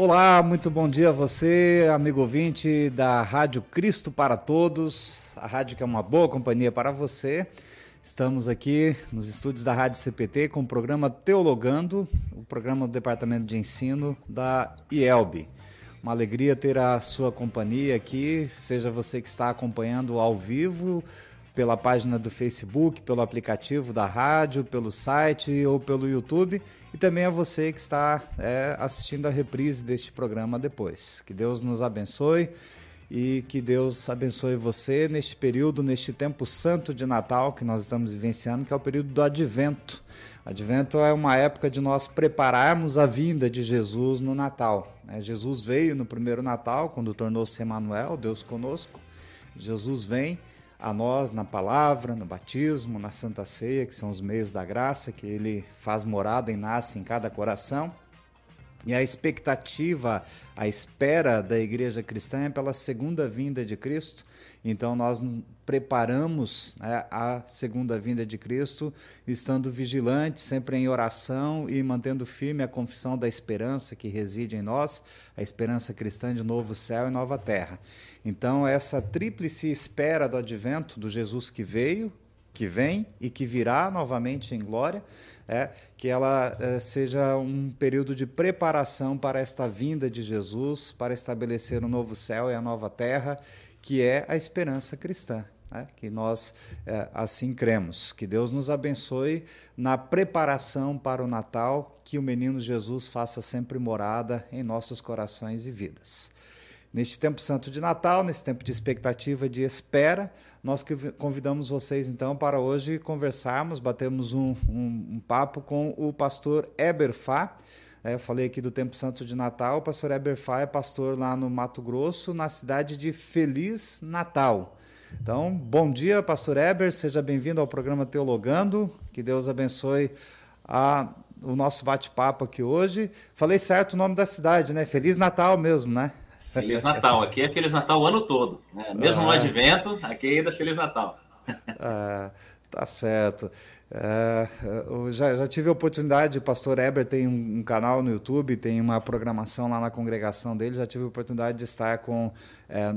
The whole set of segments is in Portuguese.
Olá, muito bom dia a você, amigo ouvinte da Rádio Cristo para Todos, a rádio que é uma boa companhia para você. Estamos aqui nos estúdios da Rádio CPT com o programa Teologando, o programa do Departamento de Ensino da IELB. Uma alegria ter a sua companhia aqui, seja você que está acompanhando ao vivo pela página do Facebook, pelo aplicativo da rádio, pelo site ou pelo YouTube e também a você que está é, assistindo a reprise deste programa depois. Que Deus nos abençoe e que Deus abençoe você neste período, neste tempo santo de Natal que nós estamos vivenciando, que é o período do Advento. Advento é uma época de nós prepararmos a vinda de Jesus no Natal. Né? Jesus veio no primeiro Natal, quando tornou-se Emmanuel, Deus conosco. Jesus vem a nós na palavra, no batismo, na Santa Ceia, que são os meios da graça, que ele faz morada e nasce em cada coração. E a expectativa, a espera da igreja cristã é pela segunda vinda de Cristo. Então nós preparamos né, a segunda vinda de Cristo, estando vigilantes, sempre em oração e mantendo firme a confissão da esperança que reside em nós, a esperança cristã de novo céu e nova terra. Então, essa tríplice espera do advento do Jesus que veio, que vem e que virá novamente em glória, é que ela é, seja um período de preparação para esta vinda de Jesus, para estabelecer o um novo céu e a nova terra, que é a esperança cristã. É, que nós é, assim cremos. Que Deus nos abençoe na preparação para o Natal, que o menino Jesus faça sempre morada em nossos corações e vidas. Neste tempo santo de Natal, nesse tempo de expectativa, de espera, nós convidamos vocês então para hoje conversarmos, batermos um, um, um papo com o pastor Eber Fá. É, eu falei aqui do Tempo Santo de Natal. O pastor Eber Fá é pastor lá no Mato Grosso, na cidade de Feliz Natal. Então, bom dia, pastor Eber. Seja bem-vindo ao programa Teologando. Que Deus abençoe a, o nosso bate-papo aqui hoje. Falei certo o nome da cidade, né? Feliz Natal mesmo, né? Feliz Natal. Aqui é Feliz Natal o ano todo. Né? Mesmo no advento, aqui ainda é Feliz Natal. Ah, tá certo. É, eu já, já, tive a oportunidade, o pastor Eber tem um, um, canal no YouTube, tem uma programação lá na congregação dele, já tive a oportunidade de estar com é,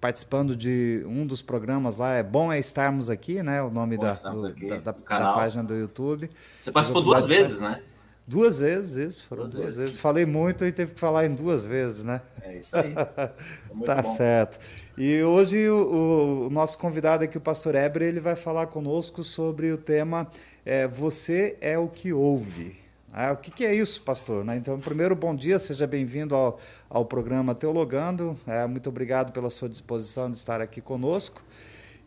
participando de um dos programas lá, é bom é estarmos aqui, né? O nome da, do, da, da, da, página do YouTube. Você participou duas vezes, né? Duas vezes, isso, foram duas, duas vezes. vezes. Falei muito e teve que falar em duas vezes, né? É isso aí. Tá bom. certo. E hoje o, o, nosso convidado aqui, o pastor Ebre, ele vai falar conosco sobre o tema é, Você é o que ouve. Ah, o que, que, é isso, pastor? Né? Então, primeiro, bom dia, seja bem-vindo ao, ao programa Teologando. É, muito obrigado pela sua disposição de estar aqui conosco.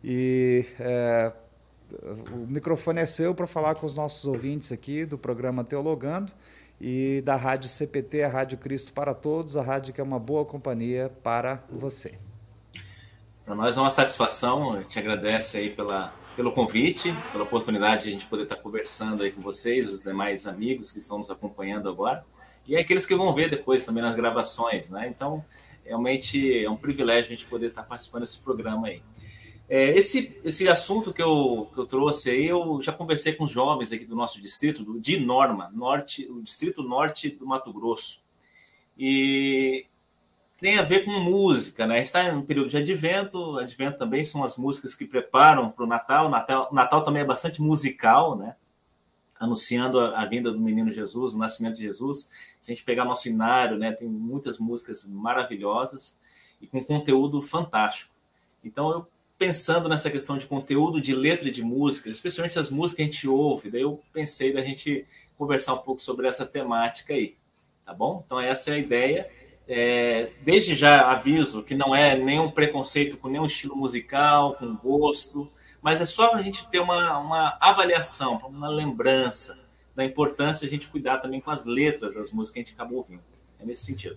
E é, o microfone é seu para falar com os nossos ouvintes aqui do programa Teologando e da Rádio CPT, a Rádio Cristo para Todos, a rádio que é uma boa companhia para você. Para nós é uma satisfação, a gente agradece aí pela, pelo convite, pela oportunidade de a gente poder estar conversando aí com vocês, os demais amigos que estão nos acompanhando agora, e aqueles que vão ver depois também nas gravações, né? Então, realmente é um privilégio a gente poder estar participando desse programa aí. É, esse, esse assunto que eu, que eu trouxe aí, eu já conversei com os jovens aqui do nosso distrito, do, de Norma, norte, o distrito norte do Mato Grosso. E tem a ver com música, né? A gente está em um período de advento, advento também são as músicas que preparam para o Natal. Natal. Natal também é bastante musical, né? Anunciando a, a, vinda do menino Jesus, o nascimento de Jesus. Se a gente pegar nosso inário, né? Tem muitas músicas maravilhosas e com conteúdo fantástico. Então eu pensando nessa questão de conteúdo de letra de música, especialmente as músicas que a gente ouve, daí eu pensei da gente conversar um pouco sobre essa temática aí, tá bom? Então essa é a ideia. É, desde já aviso que não é nenhum preconceito com nenhum estilo musical, com gosto, mas é só a gente ter uma, uma avaliação, uma lembrança da importância de a gente cuidar também com as letras das músicas que a gente acabou ouvindo. É nesse sentido.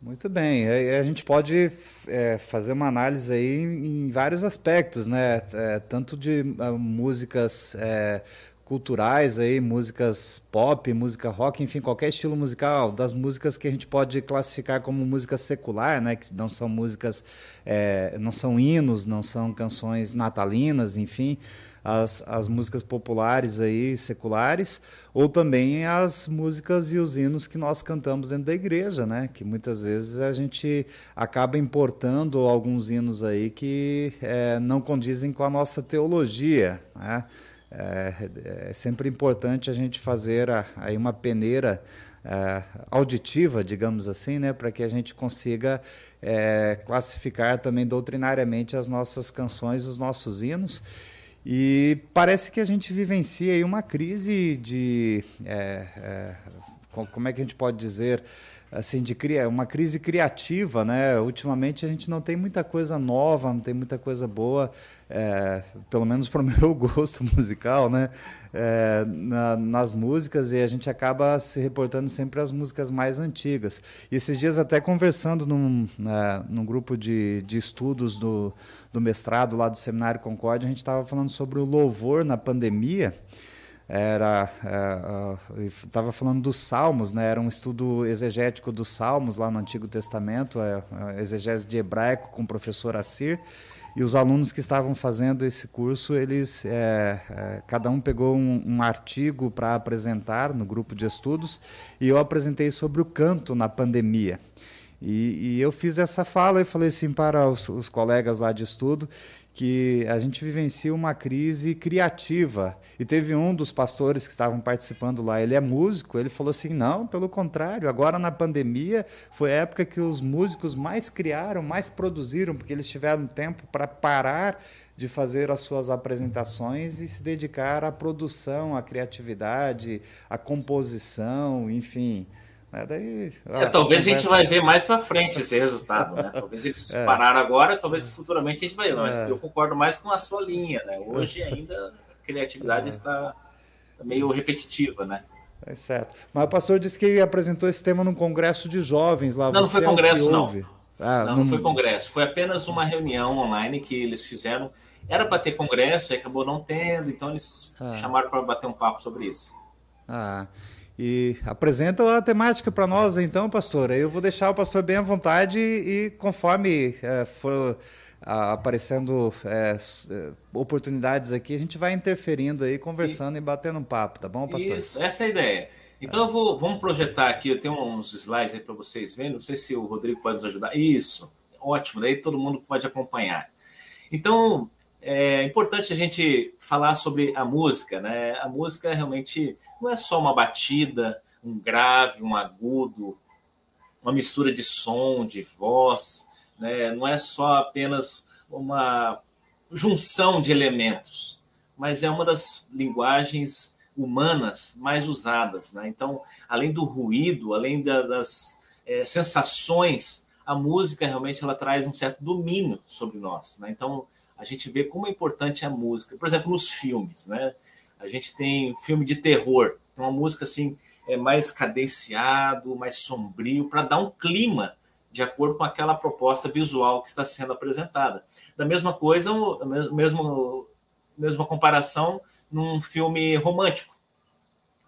Muito bem, a gente pode é, fazer uma análise aí em vários aspectos, né? É, tanto de uh, músicas é, culturais aí, músicas pop, música rock, enfim, qualquer estilo musical, das músicas que a gente pode classificar como música secular, né, que não são músicas, é, não são hinos, não são canções natalinas, enfim, as, as músicas populares aí, seculares, ou também as músicas e os hinos que nós cantamos dentro da igreja, né? Que muitas vezes a gente acaba importando alguns hinos aí que é, não condizem com a nossa teologia, né? É, é sempre importante a gente fazer aí uma peneira é, auditiva, digamos assim, né, para que a gente consiga é, classificar também doutrinariamente as nossas canções, os nossos hinos. E parece que a gente vivencia aí uma crise de. É, é, como é que a gente pode dizer? Assim de uma crise criativa, né? Ultimamente a gente não tem muita coisa nova, não tem muita coisa boa é, pelo menos para o meu gosto musical, né? É, na, nas músicas e a gente acaba se reportando sempre às músicas mais antigas. E esses dias até conversando num, né, num grupo de, de estudos do, do mestrado lá do Seminário Concórdia, a gente estava falando sobre o louvor na pandemia era estava é, uh, falando dos Salmos, né? Era um estudo exegético dos Salmos lá no Antigo Testamento, é, é, exegese de hebraico com o professor Assir. E os alunos que estavam fazendo esse curso, eles é, é, cada um pegou um, um artigo para apresentar no grupo de estudos e eu apresentei sobre o canto na pandemia. E, e eu fiz essa fala e falei assim para os, os colegas lá de estudo que a gente vivencia uma crise criativa. E teve um dos pastores que estavam participando lá, ele é músico, ele falou assim: não, pelo contrário, agora na pandemia foi a época que os músicos mais criaram, mais produziram, porque eles tiveram tempo para parar de fazer as suas apresentações e se dedicar à produção, à criatividade, à composição, enfim. É, daí, é, talvez a, gente vai ver mais para frente esse resultado, né? Talvez eles é. pararam agora, talvez futuramente a gente vai ver, mas é. eu concordo mais com a sua linha, né? Hoje ainda a criatividade é. está meio repetitiva, né? É certo. Mas o pastor disse que apresentou esse tema num congresso de jovens lá. Não, não foi é congresso, não. Ah, não, não, não foi congresso. Foi apenas uma reunião online que eles fizeram. Era para ter congresso, aí acabou não tendo, então eles ah. chamaram para bater um papo sobre isso. Ah. E apresenta a temática para nós, então, pastor. Eu vou deixar o pastor bem à vontade e, conforme é, for aparecendo é, é, oportunidades aqui, a gente vai interferindo aí, conversando e, e batendo um papo, tá bom, pastor? Isso, essa é a ideia. Então, eu vou, vamos projetar aqui, eu tenho uns slides aí para vocês verem, não sei se o Rodrigo pode nos ajudar. Isso, ótimo, daí todo mundo pode acompanhar. Então, é importante a gente falar sobre a música, né? A música realmente não é só uma batida, um grave, um agudo, uma mistura de som, de voz, né? Não é só apenas uma junção de elementos, mas é uma das linguagens humanas mais usadas, né? Então, além do ruído, além da, das é, sensações, a música realmente ela traz um certo domínio sobre nós, né? Então, a gente vê como é importante a música. Por exemplo, nos filmes, né? A gente tem filme de terror, uma música assim é mais cadenciado, mais sombrio, para dar um clima de acordo com aquela proposta visual que está sendo apresentada. Da mesma coisa, mesmo mesma comparação num filme romântico,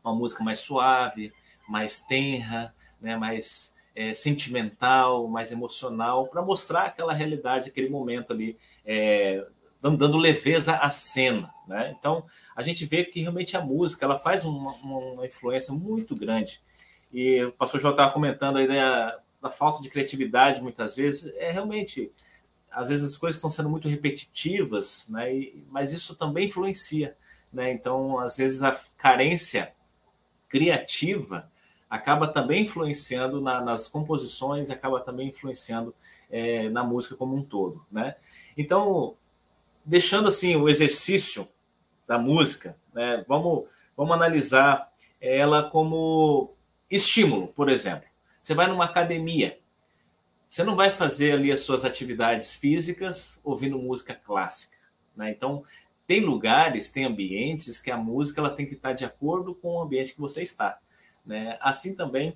uma música mais suave, mais tenra, né, mais é, sentimental, mais emocional, para mostrar aquela realidade, aquele momento ali, é, dando, leveza à cena. Né? Então, a gente vê que realmente a música ela faz uma, uma influência muito grande. E o pastor João estava comentando aí da, da falta de criatividade, muitas vezes, é realmente às vezes as coisas estão sendo muito repetitivas, né? E, mas isso também influencia, né? Então, às vezes a carência criativa acaba também influenciando na, nas composições, acaba também influenciando é, na música como um todo, né? Então, deixando assim o exercício da música, né, vamos, vamos analisar ela como estímulo, por exemplo. Você vai numa academia, você não vai fazer ali as suas atividades físicas ouvindo música clássica, né? Então, tem lugares, tem ambientes que a música ela tem que estar de acordo com o ambiente que você está. Né? Assim também,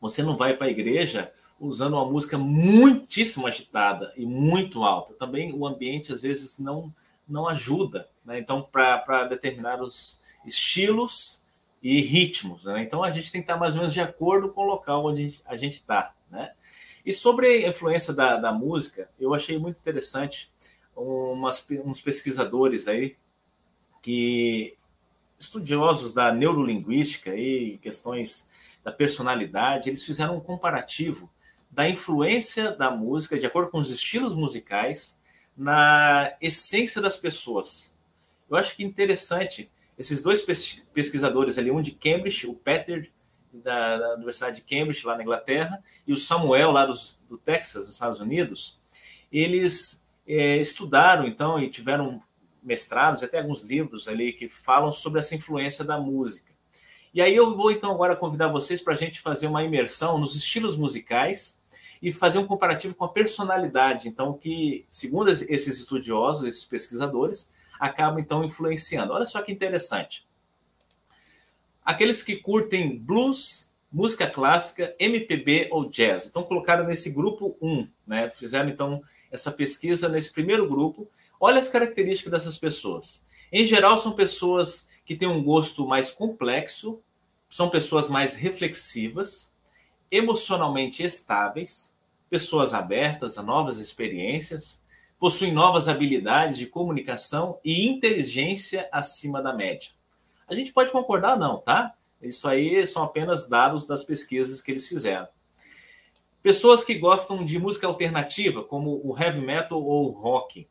você não vai para a igreja usando uma música muitíssimo agitada e muito alta. Também o ambiente, às vezes, não, não ajuda, né? Então, para determinados estilos e ritmos, né? Então, a gente tem que estar mais ou menos de acordo com o local onde a gente está, né? E sobre a influência da, da música, eu achei muito interessante umas, uns pesquisadores aí que estudiosos da neurolinguística e questões da personalidade, eles fizeram um comparativo da influência da música, de acordo com os estilos musicais, na essência das pessoas. Eu acho que interessante esses dois pesquisadores ali, um de Cambridge, o Peter da, da Universidade de Cambridge lá na Inglaterra e o Samuel lá dos, do Texas, nos Estados Unidos, eles é, estudaram então e tiveram mestrados, até alguns livros ali que falam sobre essa influência da música. E aí eu vou então agora convidar vocês para a gente fazer uma imersão nos estilos musicais e fazer um comparativo com a personalidade, então que segundo esses estudiosos, esses pesquisadores, acaba então influenciando. Olha só que interessante. Aqueles que curtem blues, música clássica, MPB ou jazz. Então colocaram nesse grupo 1, né? Fizeram então essa pesquisa nesse primeiro grupo. Olha as características dessas pessoas. Em geral, são pessoas que têm um gosto mais complexo, são pessoas mais reflexivas, emocionalmente estáveis, pessoas abertas a novas experiências, possuem novas habilidades de comunicação e inteligência acima da média. A gente pode concordar, não, tá? Isso aí são apenas dados das pesquisas que eles fizeram. Pessoas que gostam de música alternativa, como o heavy metal ou o rock.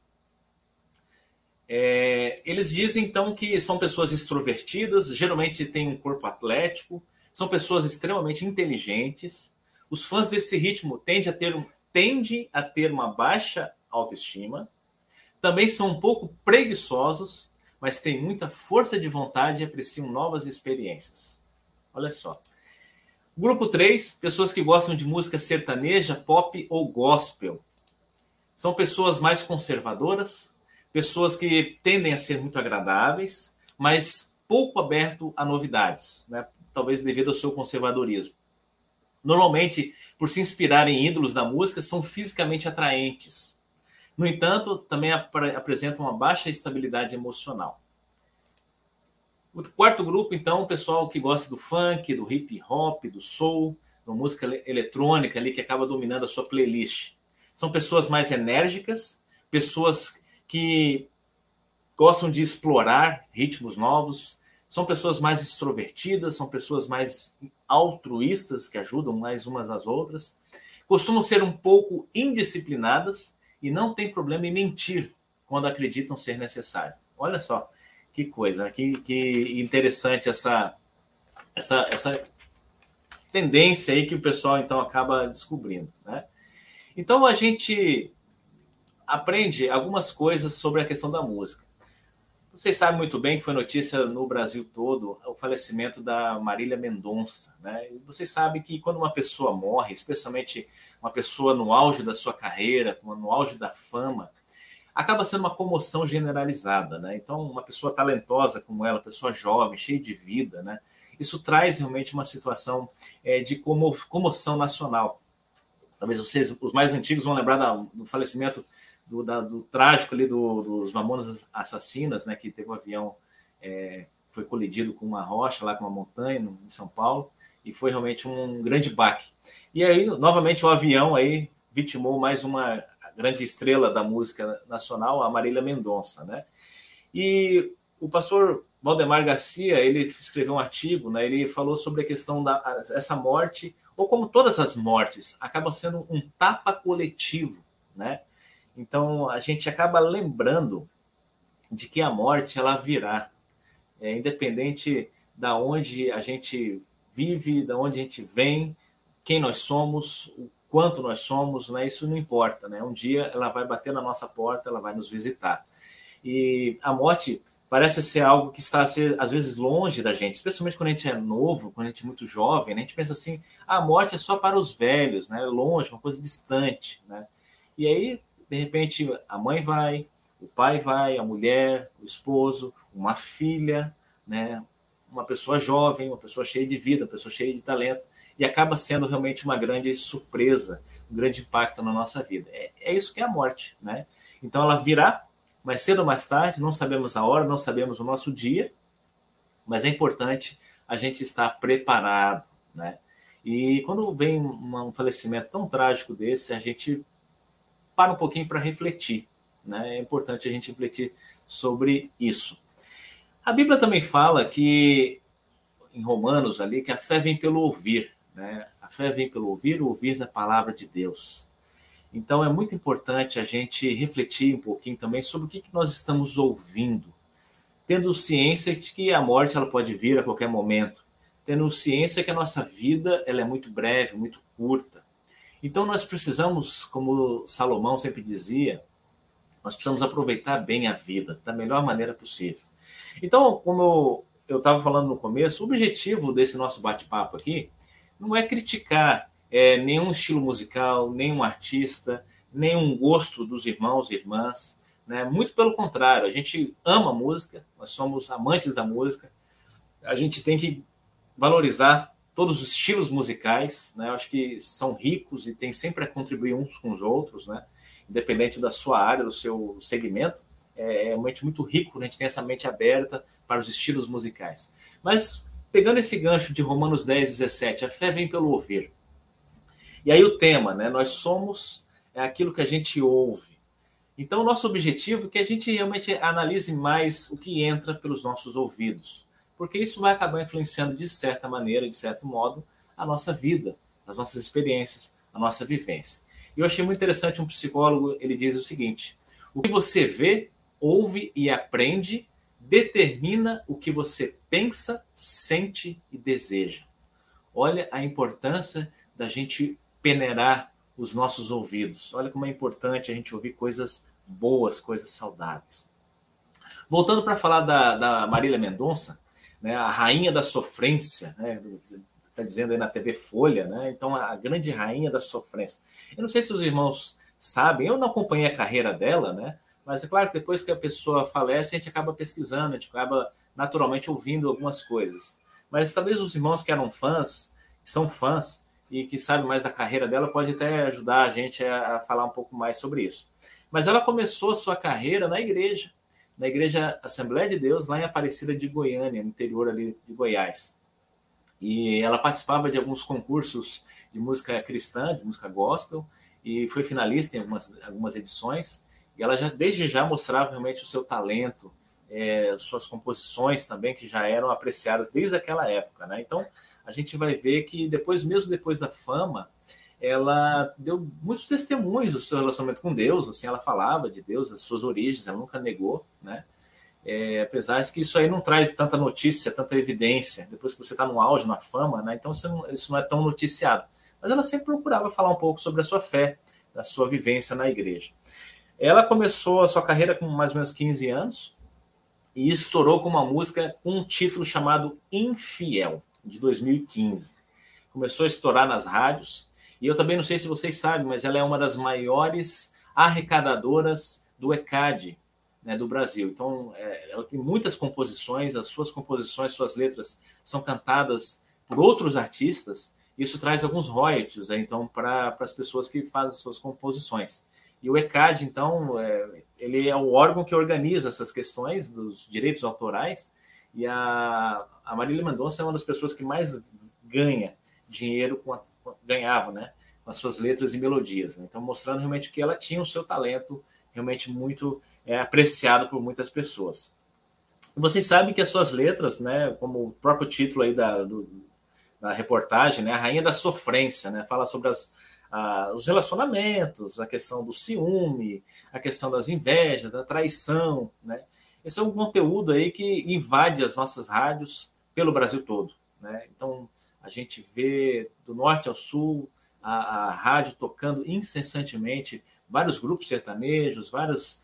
É, eles dizem então que são pessoas extrovertidas, geralmente têm um corpo atlético, são pessoas extremamente inteligentes. Os fãs desse ritmo tendem a ter, tendem a ter uma baixa autoestima. Também são um pouco preguiçosos, mas têm muita força de vontade e apreciam novas experiências. Olha só. Grupo 3, pessoas que gostam de música sertaneja, pop ou gospel. São pessoas mais conservadoras, pessoas que tendem a ser muito agradáveis, mas pouco aberto a novidades, né? talvez devido ao seu conservadorismo. Normalmente, por se inspirar em ídolos da música, são fisicamente atraentes. No entanto, também ap apresentam uma baixa estabilidade emocional. O quarto grupo, então, o pessoal que gosta do funk, do hip hop, do soul, da música eletrônica ali que acaba dominando a sua playlist. São pessoas mais enérgicas, pessoas que gostam de explorar ritmos novos, são pessoas mais extrovertidas, são pessoas mais altruístas, que ajudam mais umas às outras, costumam ser um pouco indisciplinadas e não tem problema em mentir quando acreditam ser necessário. Olha só que coisa, que, que interessante essa, essa, essa tendência aí que o pessoal então acaba descobrindo, né? Então a gente aprende algumas coisas sobre a questão da música. Vocês sabem muito bem que foi notícia no Brasil todo o falecimento da Marília Mendonça. Né? E vocês sabem que quando uma pessoa morre, especialmente uma pessoa no auge da sua carreira, no auge da fama, acaba sendo uma comoção generalizada. Né? Então, uma pessoa talentosa como ela, pessoa jovem, cheia de vida, né? isso traz realmente uma situação é, de como comoção nacional. Talvez vocês, os mais antigos, vão lembrar da, do falecimento do, da, do trágico ali do, dos Mamonas Assassinas, né, que teve um avião, é, foi colidido com uma rocha lá com uma montanha no, em São Paulo, e foi realmente um grande baque. E aí, novamente, o avião aí vitimou mais uma grande estrela da música nacional, a Marília Mendonça, né? E o pastor Valdemar Garcia, ele escreveu um artigo, né? Ele falou sobre a questão da essa morte, ou como todas as mortes, acabam sendo um tapa coletivo, né? Então a gente acaba lembrando de que a morte ela virá, é, independente da onde a gente vive, da onde a gente vem, quem nós somos, o quanto nós somos, né? Isso não importa, né? Um dia ela vai bater na nossa porta, ela vai nos visitar. E a morte parece ser algo que está ser, às vezes longe da gente, especialmente quando a gente é novo, quando a gente é muito jovem, né? a gente pensa assim, ah, a morte é só para os velhos, né? Longe, uma coisa distante, né? E aí de repente a mãe vai, o pai vai, a mulher, o esposo, uma filha, né? uma pessoa jovem, uma pessoa cheia de vida, uma pessoa cheia de talento, e acaba sendo realmente uma grande surpresa, um grande impacto na nossa vida. É, é isso que é a morte, né? Então ela virá mais cedo ou mais tarde, não sabemos a hora, não sabemos o nosso dia, mas é importante a gente estar preparado, né? E quando vem um falecimento tão trágico desse, a gente para um pouquinho para refletir, né? É importante a gente refletir sobre isso. A Bíblia também fala que em Romanos ali que a fé vem pelo ouvir, né? A fé vem pelo ouvir, ouvir da palavra de Deus. Então é muito importante a gente refletir um pouquinho também sobre o que, que nós estamos ouvindo, tendo ciência de que a morte ela pode vir a qualquer momento, tendo ciência que a nossa vida ela é muito breve, muito curta. Então nós precisamos, como Salomão sempre dizia, nós precisamos aproveitar bem a vida da melhor maneira possível. Então, como eu estava falando no começo, o objetivo desse nosso bate-papo aqui não é criticar é, nenhum estilo musical, nenhum artista, nenhum gosto dos irmãos e irmãs. Né? Muito pelo contrário, a gente ama música, nós somos amantes da música, a gente tem que valorizar todos os estilos musicais, né? Eu acho que são ricos e tem sempre a contribuir uns com os outros, né? Independente da sua área, do seu segmento, é, é realmente muito rico, né? a gente tem essa mente aberta para os estilos musicais. Mas pegando esse gancho de Romanos 10, 17, a fé vem pelo ouvir. E aí o tema, né? Nós somos é aquilo que a gente ouve. Então, nosso objetivo é que a gente realmente analise mais o que entra pelos nossos ouvidos, porque isso vai acabar influenciando de certa maneira, de certo modo, a nossa vida, as nossas experiências, a nossa vivência. E eu achei muito interessante um psicólogo, ele diz o seguinte: o que você vê, ouve e aprende determina o que você pensa, sente e deseja. Olha a importância da gente peneirar os nossos ouvidos. Olha como é importante a gente ouvir coisas boas, coisas saudáveis. Voltando para falar da, da Marília Mendonça, né, a rainha da sofrência, né, está dizendo aí na TV Folha, né, então a grande rainha da sofrência. Eu não sei se os irmãos sabem, eu não acompanhei a carreira dela, né, mas é claro que depois que a pessoa falece, a gente acaba pesquisando, a gente acaba naturalmente ouvindo algumas coisas. Mas talvez os irmãos que eram fãs, que são fãs, e que sabe mais da carreira dela pode até ajudar a gente a, falar um pouco mais sobre isso. Mas ela começou a sua carreira na igreja, na igreja Assembleia de Deus, lá em Aparecida de Goiânia, no interior ali de Goiás. E ela participava de alguns concursos de música cristã, de música gospel, e foi finalista em algumas, algumas edições. E ela já desde já mostrava realmente o seu talento, é, suas composições também, que já eram apreciadas desde aquela época. Né? Então, a gente vai ver que depois, mesmo depois da fama, ela deu muitos testemunhos do seu relacionamento com Deus, assim, ela falava de Deus, as suas origens, ela nunca negou, né? É, apesar de que isso aí não traz tanta notícia, tanta evidência, depois que você está no auge, na fama, né? Então não, isso não é tão noticiado. Mas ela sempre procurava falar um pouco sobre a sua fé, da sua vivência na igreja. Ela começou a sua carreira com mais ou menos 15 anos, e estourou com uma música com um título chamado Infiel, de 2015. Começou a estourar nas rádios, e eu também não sei se vocês sabem, mas ela é uma das maiores arrecadadoras do ECAD né, do Brasil. Então, é, ela tem muitas composições, as suas composições, suas letras são cantadas por outros artistas. Isso traz alguns royalties, né, então, para as pessoas que fazem suas composições. E o ECAD, então, é, ele é o órgão que organiza essas questões dos direitos autorais. E a, a Marília Mendonça é uma das pessoas que mais ganha dinheiro, com a, ganhava, né? Com as suas letras e melodias. Né? Então, mostrando realmente que ela tinha o seu talento realmente muito é, apreciado por muitas pessoas. E vocês sabem que as suas letras, né, como o próprio título aí da, do, da reportagem, né, a rainha da sofrência, né, fala sobre as, os relacionamentos, a questão do ciúme, a questão das invejas, da traição, né? Esse é um conteúdo aí que invade as nossas rádios pelo Brasil todo, né? Então a gente vê do norte ao sul a, a rádio tocando incessantemente vários grupos sertanejos, vários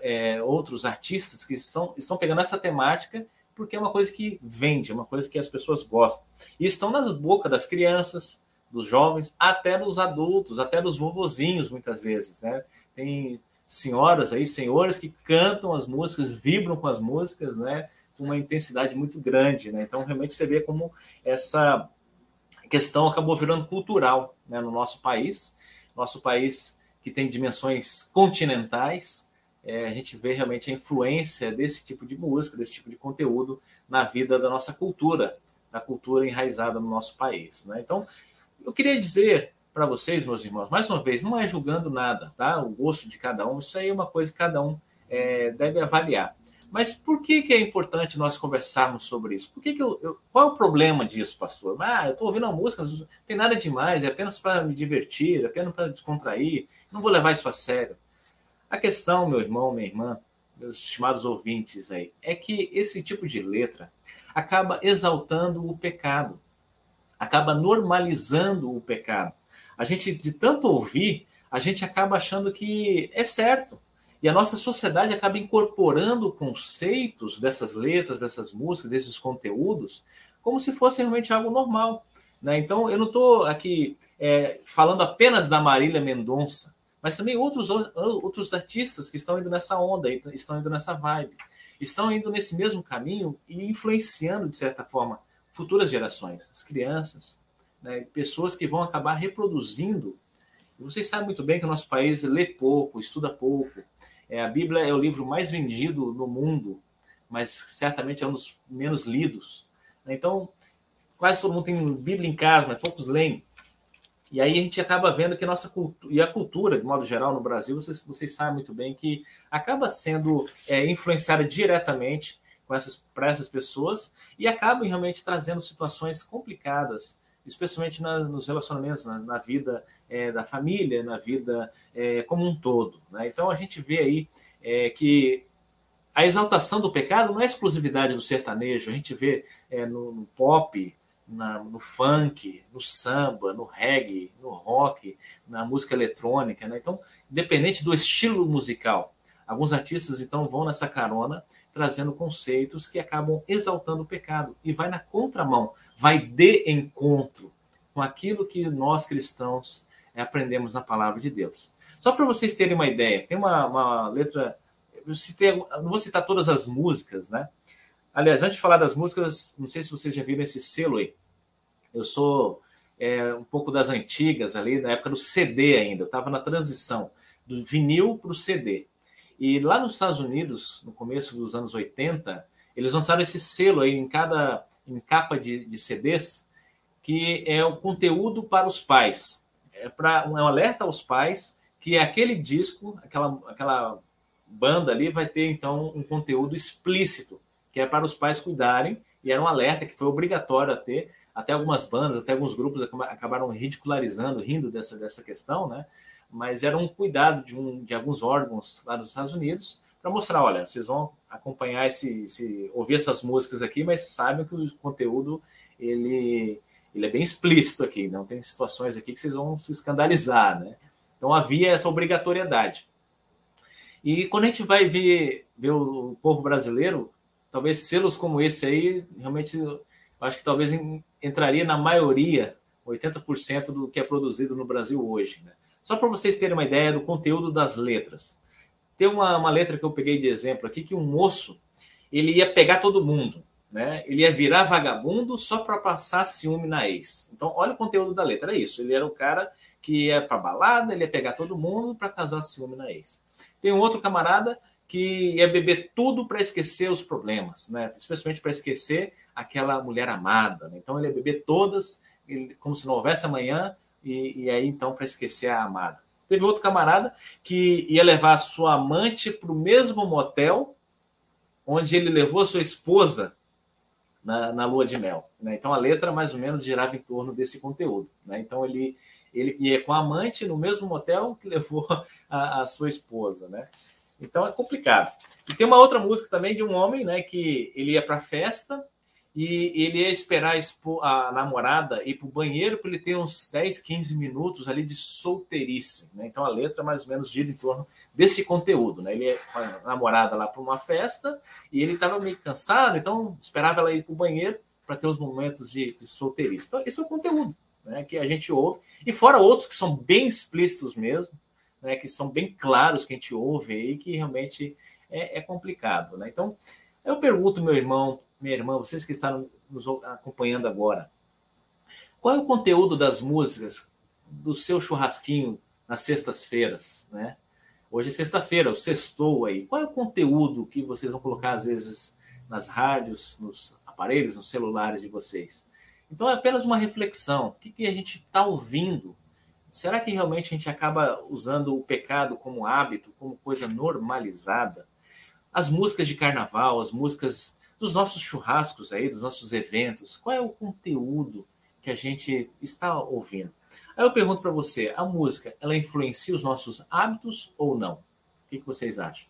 é, outros artistas que são, estão pegando essa temática porque é uma coisa que vende, é uma coisa que as pessoas gostam. E estão na boca das crianças, dos jovens, até nos adultos, até nos vovozinhos, muitas vezes, né? Tem senhoras aí, senhores que cantam as músicas, vibram com as músicas, né? Com uma intensidade muito grande, né? Então, realmente você vê como essa questão acabou virando cultural né, no nosso país. Nosso país que tem dimensões continentais, é, a gente vê realmente a influência desse tipo de música, desse tipo de conteúdo na vida da nossa cultura, da cultura enraizada no nosso país. Né? Então, eu queria dizer para vocês, meus irmãos, mais uma vez, não é julgando nada, tá? O gosto de cada um, isso aí é uma coisa que cada um é, deve avaliar. Mas por que, que é importante nós conversarmos sobre isso? Por que que eu, eu qual é o problema disso, pastor? Ah, eu estou ouvindo uma música, não tem nada demais, é apenas para me divertir, é apenas para descontrair, não vou levar isso a sério. A questão, meu irmão, minha irmã, meus estimados ouvintes aí, é que esse tipo de letra acaba exaltando o pecado, acaba normalizando o pecado. A gente, de tanto ouvir, a gente acaba achando que é certo. E a nossa sociedade acaba incorporando conceitos dessas letras, dessas músicas, desses conteúdos, como se fosse realmente algo normal. Né? Então, eu não estou aqui é, falando apenas da Marília Mendonça, mas também outros, outros artistas que estão indo nessa onda, estão indo nessa vibe, estão indo nesse mesmo caminho e influenciando, de certa forma, futuras gerações, as crianças, né? pessoas que vão acabar reproduzindo. Vocês sabem muito bem que o nosso país lê pouco, estuda pouco. É, a Bíblia é o livro mais vendido no mundo, mas certamente é um dos menos lidos. Então, quase todo mundo tem Bíblia em casa, mas poucos leem. E aí a gente acaba vendo que nossa cultura, e a cultura, de modo geral, no Brasil, vocês, vocês sabem muito bem que acaba sendo é, influenciada diretamente com essas, para essas pessoas e acaba realmente trazendo situações complicadas, especialmente na, nos relacionamentos, na, na vida é, da família, na vida é, como um todo. Né? Então a gente vê aí é, que a exaltação do pecado não é exclusividade do sertanejo, a gente vê é, no, no pop, na, no funk, no samba, no reggae, no rock, na música eletrônica. Né? Então, independente do estilo musical, alguns artistas então vão nessa carona trazendo conceitos que acabam exaltando o pecado e vai na contramão, vai de encontro com aquilo que nós cristãos aprendemos na palavra de Deus. Só para vocês terem uma ideia, tem uma, uma letra, eu citei, não vou citar todas as músicas, né? Aliás, antes de falar das músicas, não sei se vocês já viram esse selo aí. Eu sou é, um pouco das antigas ali, na época do CD ainda. Eu estava na transição do vinil para o CD. E lá nos Estados Unidos, no começo dos anos 80, eles lançaram esse selo aí em cada em capa de, de CDs, que é o conteúdo para os pais. É, para é um alerta aos pais que aquele disco, aquela, aquela banda ali vai ter então um conteúdo explícito que é para os pais cuidarem, e era um alerta que foi obrigatório a ter. Até algumas bandas, até alguns grupos acabaram ridicularizando, rindo dessa, dessa questão, né? Mas era um cuidado de, um, de alguns órgãos lá dos Estados Unidos para mostrar, olha, vocês vão acompanhar esse, esse, ouvir essas músicas aqui, mas saibam que o conteúdo ele, ele é bem explícito aqui, não tem situações aqui que vocês vão se escandalizar, né? Então havia essa obrigatoriedade. E quando a gente vai ver, ver o povo brasileiro, talvez selos como esse aí, realmente, acho que talvez entraria na maioria, 80% do que é produzido no Brasil hoje. Né? Só para vocês terem uma ideia do conteúdo das letras. Tem uma, uma letra que eu peguei de exemplo aqui, que um moço, ele ia pegar todo mundo, né? Ele ia virar vagabundo só para passar ciúme na ex. Então, olha o conteúdo da letra, é isso. Ele era o cara que ia para balada, ele ia pegar todo mundo para casar ciúme na ex. Tem um outro camarada que ia beber tudo para esquecer os problemas, né? especialmente para esquecer aquela mulher amada. Né? Então ele ia beber todas, como se não houvesse amanhã, e, e aí então para esquecer a amada. Teve outro camarada que ia levar a sua amante para o mesmo motel onde ele levou a sua esposa na, na lua de mel. Né? Então a letra mais ou menos girava em torno desse conteúdo. Né? Então ele, ele ia com a amante no mesmo motel que levou a, a sua esposa. Né? Então é complicado. E tem uma outra música também de um homem, né, que ele ia para festa e ele ia esperar a, namorada ir para o banheiro para ele ter uns 10, 15 minutos ali de solteirice. Né? Então a letra mais ou menos gira em torno desse conteúdo. Né? Ele ia com a namorada lá para uma festa e ele estava meio cansado, então esperava ela ir para o banheiro para ter os momentos de, de solteirice. Então esse é o conteúdo né, que a gente ouve. E fora outros que são bem explícitos mesmo, né, que são bem claros que a gente ouve aí, que realmente é, é complicado. Né? Então, eu pergunto, meu irmão, minha irmã, vocês que estão nos acompanhando agora, qual é o conteúdo das músicas do seu churrasquinho nas sextas-feiras, né? Hoje é sexta-feira, o sextou aí. Qual é o conteúdo que vocês vão colocar, às vezes, nas rádios, nos aparelhos, nos celulares de vocês? Então, é apenas uma reflexão. O que, que a gente está ouvindo? Será que realmente a gente acaba usando o pecado como hábito, como coisa normalizada? As músicas de carnaval, as músicas dos nossos churrascos aí, dos nossos eventos, qual é o conteúdo que a gente está ouvindo? Aí eu pergunto para você, a música, ela influencia os nossos hábitos ou não? O que, que vocês acham?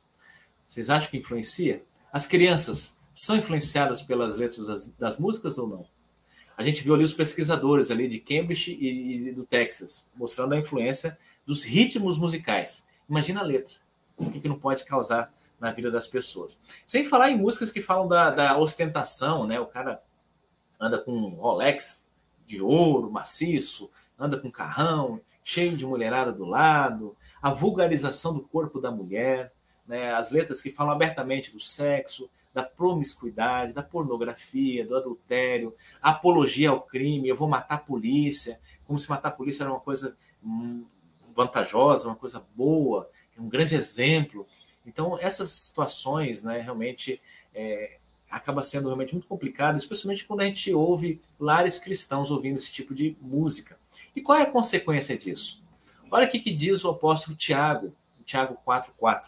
Vocês acham que influencia? As crianças são influenciadas pelas letras das, das músicas ou não? A gente viu ali os pesquisadores ali de Cambridge e, e do Texas, mostrando a influência dos ritmos musicais. Imagina a letra. O que, que não pode causar na vida das pessoas. Sem falar em músicas que falam da, da ostentação, né? O cara anda com um Rolex de ouro, maciço, anda com carrão, cheio de mulherada do lado, a vulgarização do corpo da mulher, né? as letras que falam abertamente do sexo, da promiscuidade, da pornografia, do adultério, apologia ao crime, eu vou matar a polícia, como se matar a polícia era uma coisa hum, vantajosa, uma coisa boa, um grande exemplo então, essas situações, né, realmente é, acaba sendo realmente muito complicado, especialmente quando a gente ouve lares cristãos ouvindo esse tipo de música. E qual é a consequência disso? Olha o que diz o apóstolo Tiago, Tiago 4,4.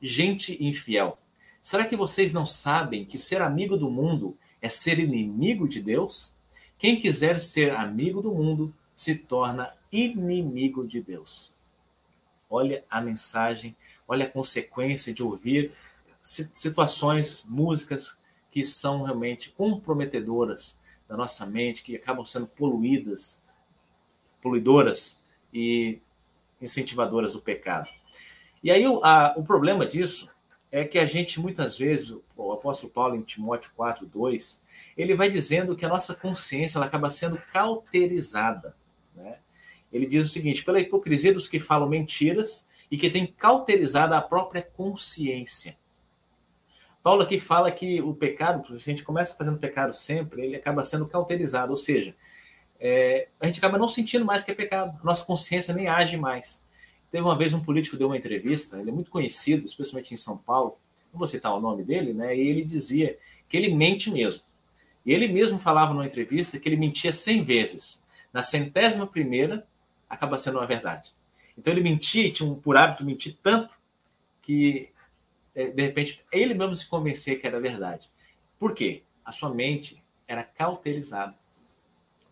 Gente infiel, será que vocês não sabem que ser amigo do mundo é ser inimigo de Deus? Quem quiser ser amigo do mundo se torna inimigo de Deus. Olha a mensagem olha a consequência de ouvir situações, músicas que são realmente comprometedoras da nossa mente, que acabam sendo poluídas, poluidoras e incentivadoras do pecado. E aí o, a, o problema disso é que a gente muitas vezes, o apóstolo Paulo em Timóteo 4, 2, ele vai dizendo que a nossa consciência ela acaba sendo cauterizada. Né? Ele diz o seguinte: pela hipocrisia dos que falam mentiras e que tem cauterizado a própria consciência. Paulo aqui fala que o pecado, a gente começa fazendo pecado sempre, ele acaba sendo cauterizado, ou seja, é, a gente acaba não sentindo mais que é pecado, a nossa consciência nem age mais. Teve uma vez um político deu uma entrevista, ele é muito conhecido, especialmente em São Paulo, não vou citar o nome dele, né? E ele dizia que ele mente mesmo. E ele mesmo falava numa entrevista que ele mentia 100 vezes. Na centésima primeira, acaba sendo uma verdade. Então ele mentia, tinha um, por hábito mentir tanto que é, de repente ele mesmo se convencer que era verdade. Por quê? A sua mente era cauterizada.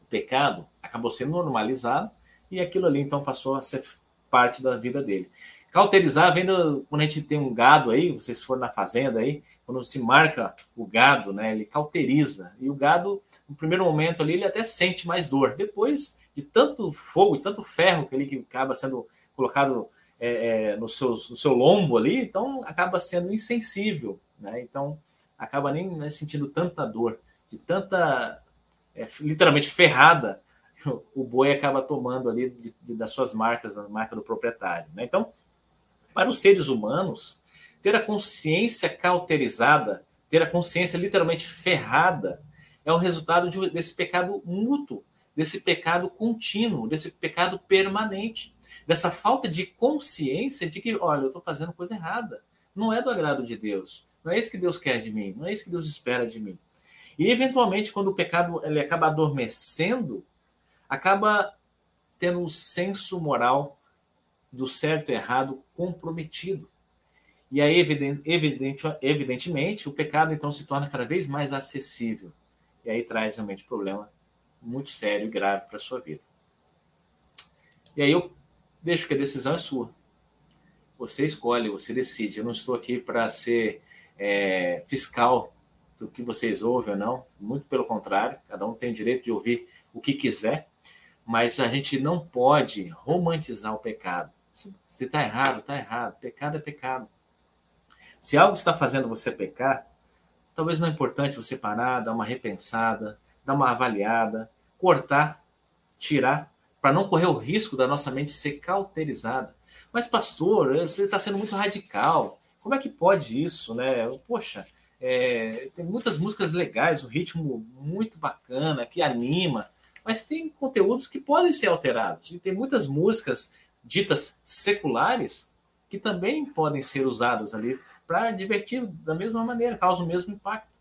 O pecado acabou sendo normalizado e aquilo ali então passou a ser parte da vida dele. Cauterizar vendo quando a gente tem um gado aí, vocês foram na fazenda aí, quando se marca o gado, né, ele cauteriza. E o gado, no primeiro momento ali, ele até sente mais dor. Depois de tanto fogo, de tanto ferro que ele que acaba sendo colocado é, é, no, seu, no seu lombo ali, então acaba sendo insensível, né? Então acaba nem né, sentindo tanta dor, de tanta é, literalmente ferrada, o boi acaba tomando ali de, de, das suas marcas, da marca do proprietário. Né? Então, para os seres humanos, ter a consciência cauterizada, ter a consciência literalmente ferrada, é o resultado de, desse pecado mútuo desse pecado contínuo, desse pecado permanente, dessa falta de consciência de que, olha, eu estou fazendo coisa errada, não é do agrado de Deus, não é isso que Deus quer de mim, não é isso que Deus espera de mim. E eventualmente, quando o pecado ele acaba adormecendo, acaba tendo um senso moral do certo e errado comprometido. E aí, evidente, evidente, evidentemente, o pecado então se torna cada vez mais acessível. E aí traz realmente problema muito sério e grave para a sua vida. E aí eu deixo que a decisão é sua. Você escolhe, você decide. Eu não estou aqui para ser é, fiscal do que vocês ouvem ou não. Muito pelo contrário, cada um tem o direito de ouvir o que quiser, mas a gente não pode romantizar o pecado. Se está errado, está errado. Pecado é pecado. Se algo está fazendo você pecar, talvez não é importante você parar, dar uma repensada, dar uma avaliada, cortar, tirar, para não correr o risco da nossa mente ser cauterizada. Mas, pastor, você está sendo muito radical. Como é que pode isso, né? Poxa, é, tem muitas músicas legais, um ritmo muito bacana, que anima, mas tem conteúdos que podem ser alterados. E tem muitas músicas ditas seculares que também podem ser usadas ali para divertir da mesma maneira, causam o mesmo impacto.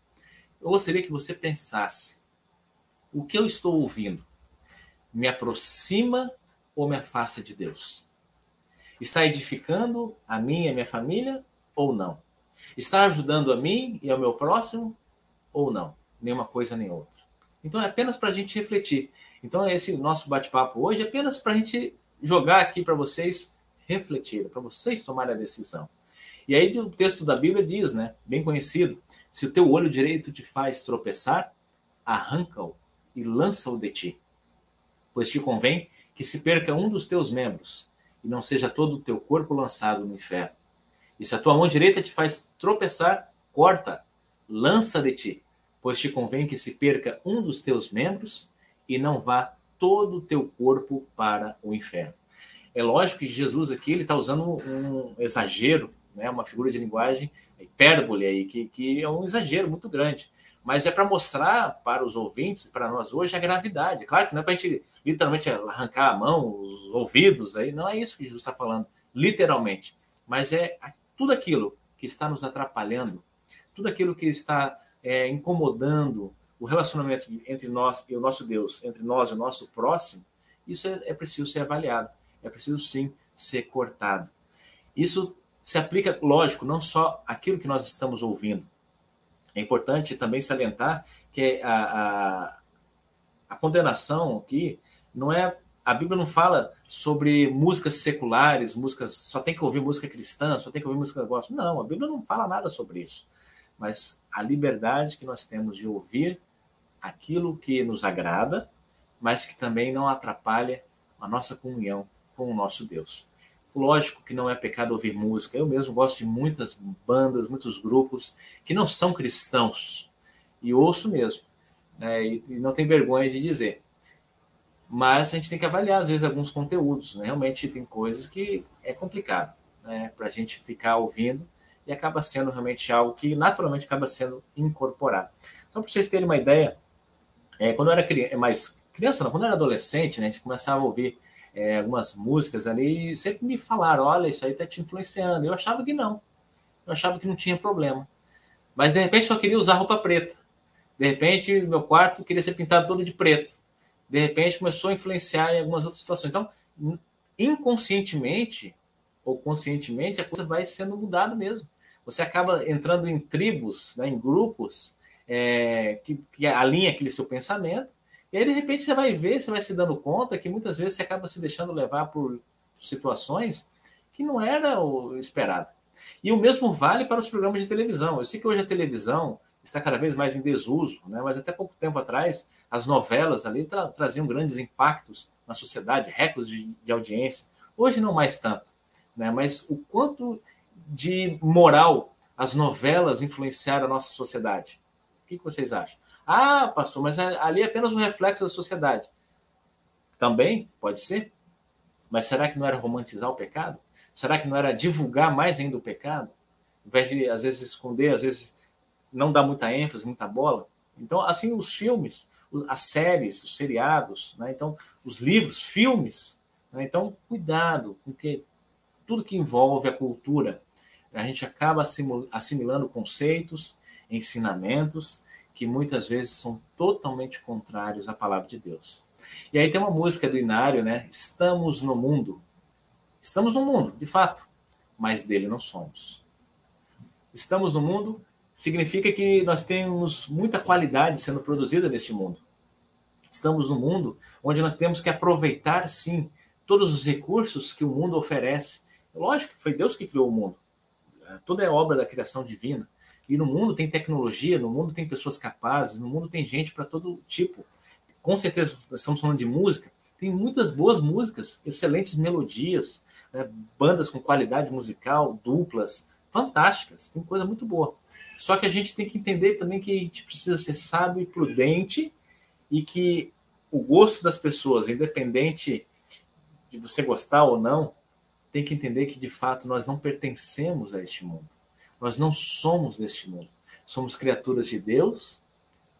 Eu gostaria que você pensasse: o que eu estou ouvindo me aproxima ou me afasta de Deus? Está edificando a mim e a minha família ou não? Está ajudando a mim e ao meu próximo ou não? Nenhuma coisa nem outra. Então é apenas para a gente refletir. Então esse nosso bate-papo hoje é apenas para a gente jogar aqui para vocês refletir, para vocês tomarem a decisão. E aí o texto da Bíblia diz, né, bem conhecido, se o teu olho direito te faz tropeçar, arranca-o e lança-o de ti. Pois te convém que se perca um dos teus membros e não seja todo o teu corpo lançado no inferno. E se a tua mão direita te faz tropeçar, corta, lança de ti, pois te convém que se perca um dos teus membros e não vá todo o teu corpo para o inferno. É lógico que Jesus aqui ele está usando um exagero, né, uma figura de linguagem, hipérbole aí, que, que é um exagero muito grande mas é para mostrar para os ouvintes, para nós hoje, a gravidade. Claro que não é para a gente literalmente arrancar a mão, os ouvidos, aí não é isso que Jesus está falando, literalmente. Mas é tudo aquilo que está nos atrapalhando, tudo aquilo que está é, incomodando o relacionamento entre nós e o nosso Deus, entre nós e o nosso próximo, isso é, é preciso ser avaliado, é preciso sim ser cortado. Isso se aplica, lógico, não só aquilo que nós estamos ouvindo, é importante também salientar que a, a, a condenação aqui não é. A Bíblia não fala sobre músicas seculares, músicas. Só tem que ouvir música cristã, só tem que ouvir música gospel. Não, a Bíblia não fala nada sobre isso. Mas a liberdade que nós temos de ouvir aquilo que nos agrada, mas que também não atrapalha a nossa comunhão com o nosso Deus. Lógico que não é pecado ouvir música. Eu mesmo gosto de muitas bandas, muitos grupos que não são cristãos. E ouço mesmo. Né? E, não tem vergonha de dizer. Mas a gente tem que avaliar, às vezes, alguns conteúdos. Né? Realmente tem coisas que é complicado né? para a gente ficar ouvindo e acaba sendo realmente algo que naturalmente acaba sendo incorporado. Então, para vocês terem uma ideia, é, quando eu era criança, mais criança, não, quando eu era adolescente, né, a gente começava a ouvir é, algumas músicas ali, sempre me falaram: olha, isso aí está te influenciando. Eu achava que não. Eu achava que não tinha problema. Mas de repente eu queria usar roupa preta. De repente, meu quarto queria ser pintado todo de preto. De repente começou a influenciar em algumas outras situações. Então, inconscientemente ou conscientemente, a coisa vai sendo mudada mesmo. Você acaba entrando em tribos, né, em grupos é, que, que alinha aquele seu pensamento e aí, de repente, você vai ver, você vai se dando conta que muitas vezes você acaba se deixando levar por situações que não era o esperado. E o mesmo vale para os programas de televisão. Eu sei que hoje a televisão está cada vez mais em desuso, né? mas até pouco tempo atrás as novelas ali tra traziam grandes impactos na sociedade, recordes de, de audiência. Hoje não mais tanto, né? mas o quanto de moral as novelas influenciaram a nossa sociedade. O que, que vocês acham? Ah, pastor, mas ali é apenas um reflexo da sociedade. Também pode ser. Mas será que não era romantizar o pecado? Será que não era divulgar mais ainda o pecado? Ao invés de, às vezes, esconder, às vezes, não dar muita ênfase, muita bola? Então, assim, os filmes, as séries, os seriados, né? então, os livros, filmes. Né? Então, cuidado, porque tudo que envolve a cultura, a gente acaba assimilando conceitos, ensinamentos que muitas vezes são totalmente contrários à palavra de Deus. E aí tem uma música do Inário, né? Estamos no mundo. Estamos no mundo, de fato, mas dele não somos. Estamos no mundo significa que nós temos muita qualidade sendo produzida neste mundo. Estamos no mundo onde nós temos que aproveitar, sim, todos os recursos que o mundo oferece. Lógico que foi Deus que criou o mundo. Tudo é obra da criação divina. E no mundo tem tecnologia, no mundo tem pessoas capazes, no mundo tem gente para todo tipo. Com certeza, estamos falando de música, tem muitas boas músicas, excelentes melodias, né? bandas com qualidade musical, duplas, fantásticas, tem coisa muito boa. Só que a gente tem que entender também que a gente precisa ser sábio e prudente e que o gosto das pessoas, independente de você gostar ou não, tem que entender que de fato nós não pertencemos a este mundo. Nós não somos deste mundo. Somos criaturas de Deus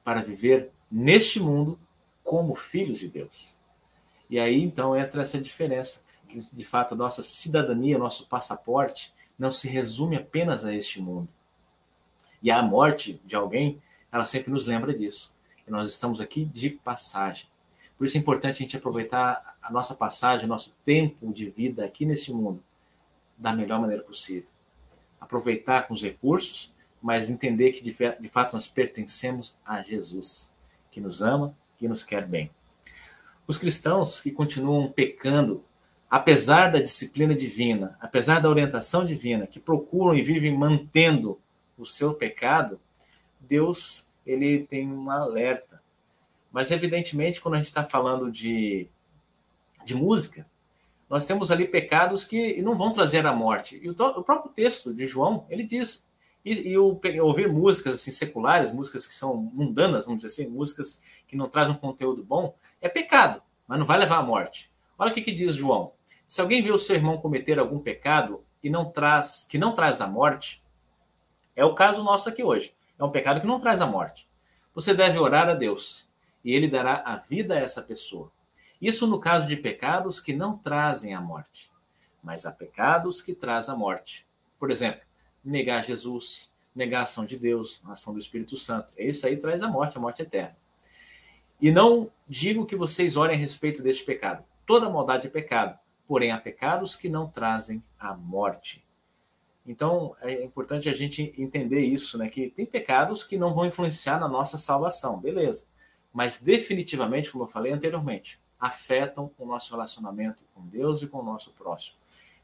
para viver neste mundo como filhos de Deus. E aí então entra essa diferença que de fato a nossa cidadania, nosso passaporte, não se resume apenas a este mundo. E a morte de alguém, ela sempre nos lembra disso. E nós estamos aqui de passagem. Por isso é importante a gente aproveitar a nossa passagem, o nosso tempo de vida aqui neste mundo da melhor maneira possível. Aproveitar com os recursos, mas entender que de, de fato nós pertencemos a Jesus, que nos ama, que nos quer bem. Os cristãos que continuam pecando, apesar da disciplina divina, apesar da orientação divina, que procuram e vivem mantendo o seu pecado, Deus ele tem um alerta. Mas evidentemente, quando a gente está falando de, de música, nós temos ali pecados que não vão trazer a morte. E o, o próprio texto de João, ele diz e, e o, ouvir músicas assim, seculares, músicas que são mundanas, vamos dizer assim, músicas que não trazem um conteúdo bom, é pecado, mas não vai levar à morte. Olha o que, que diz João. Se alguém vê o seu irmão cometer algum pecado e não traz, que não traz a morte, é o caso nosso aqui hoje. É um pecado que não traz a morte. Você deve orar a Deus e ele dará a vida a essa pessoa. Isso no caso de pecados que não trazem a morte, mas há pecados que trazem a morte. Por exemplo, negar Jesus, negar a ação de Deus, a ação do Espírito Santo. Isso aí traz a morte, a morte eterna. E não digo que vocês orem a respeito deste pecado. Toda maldade é pecado, porém há pecados que não trazem a morte. Então é importante a gente entender isso, né? Que tem pecados que não vão influenciar na nossa salvação, beleza. Mas definitivamente, como eu falei anteriormente, afetam o nosso relacionamento com Deus e com o nosso próximo.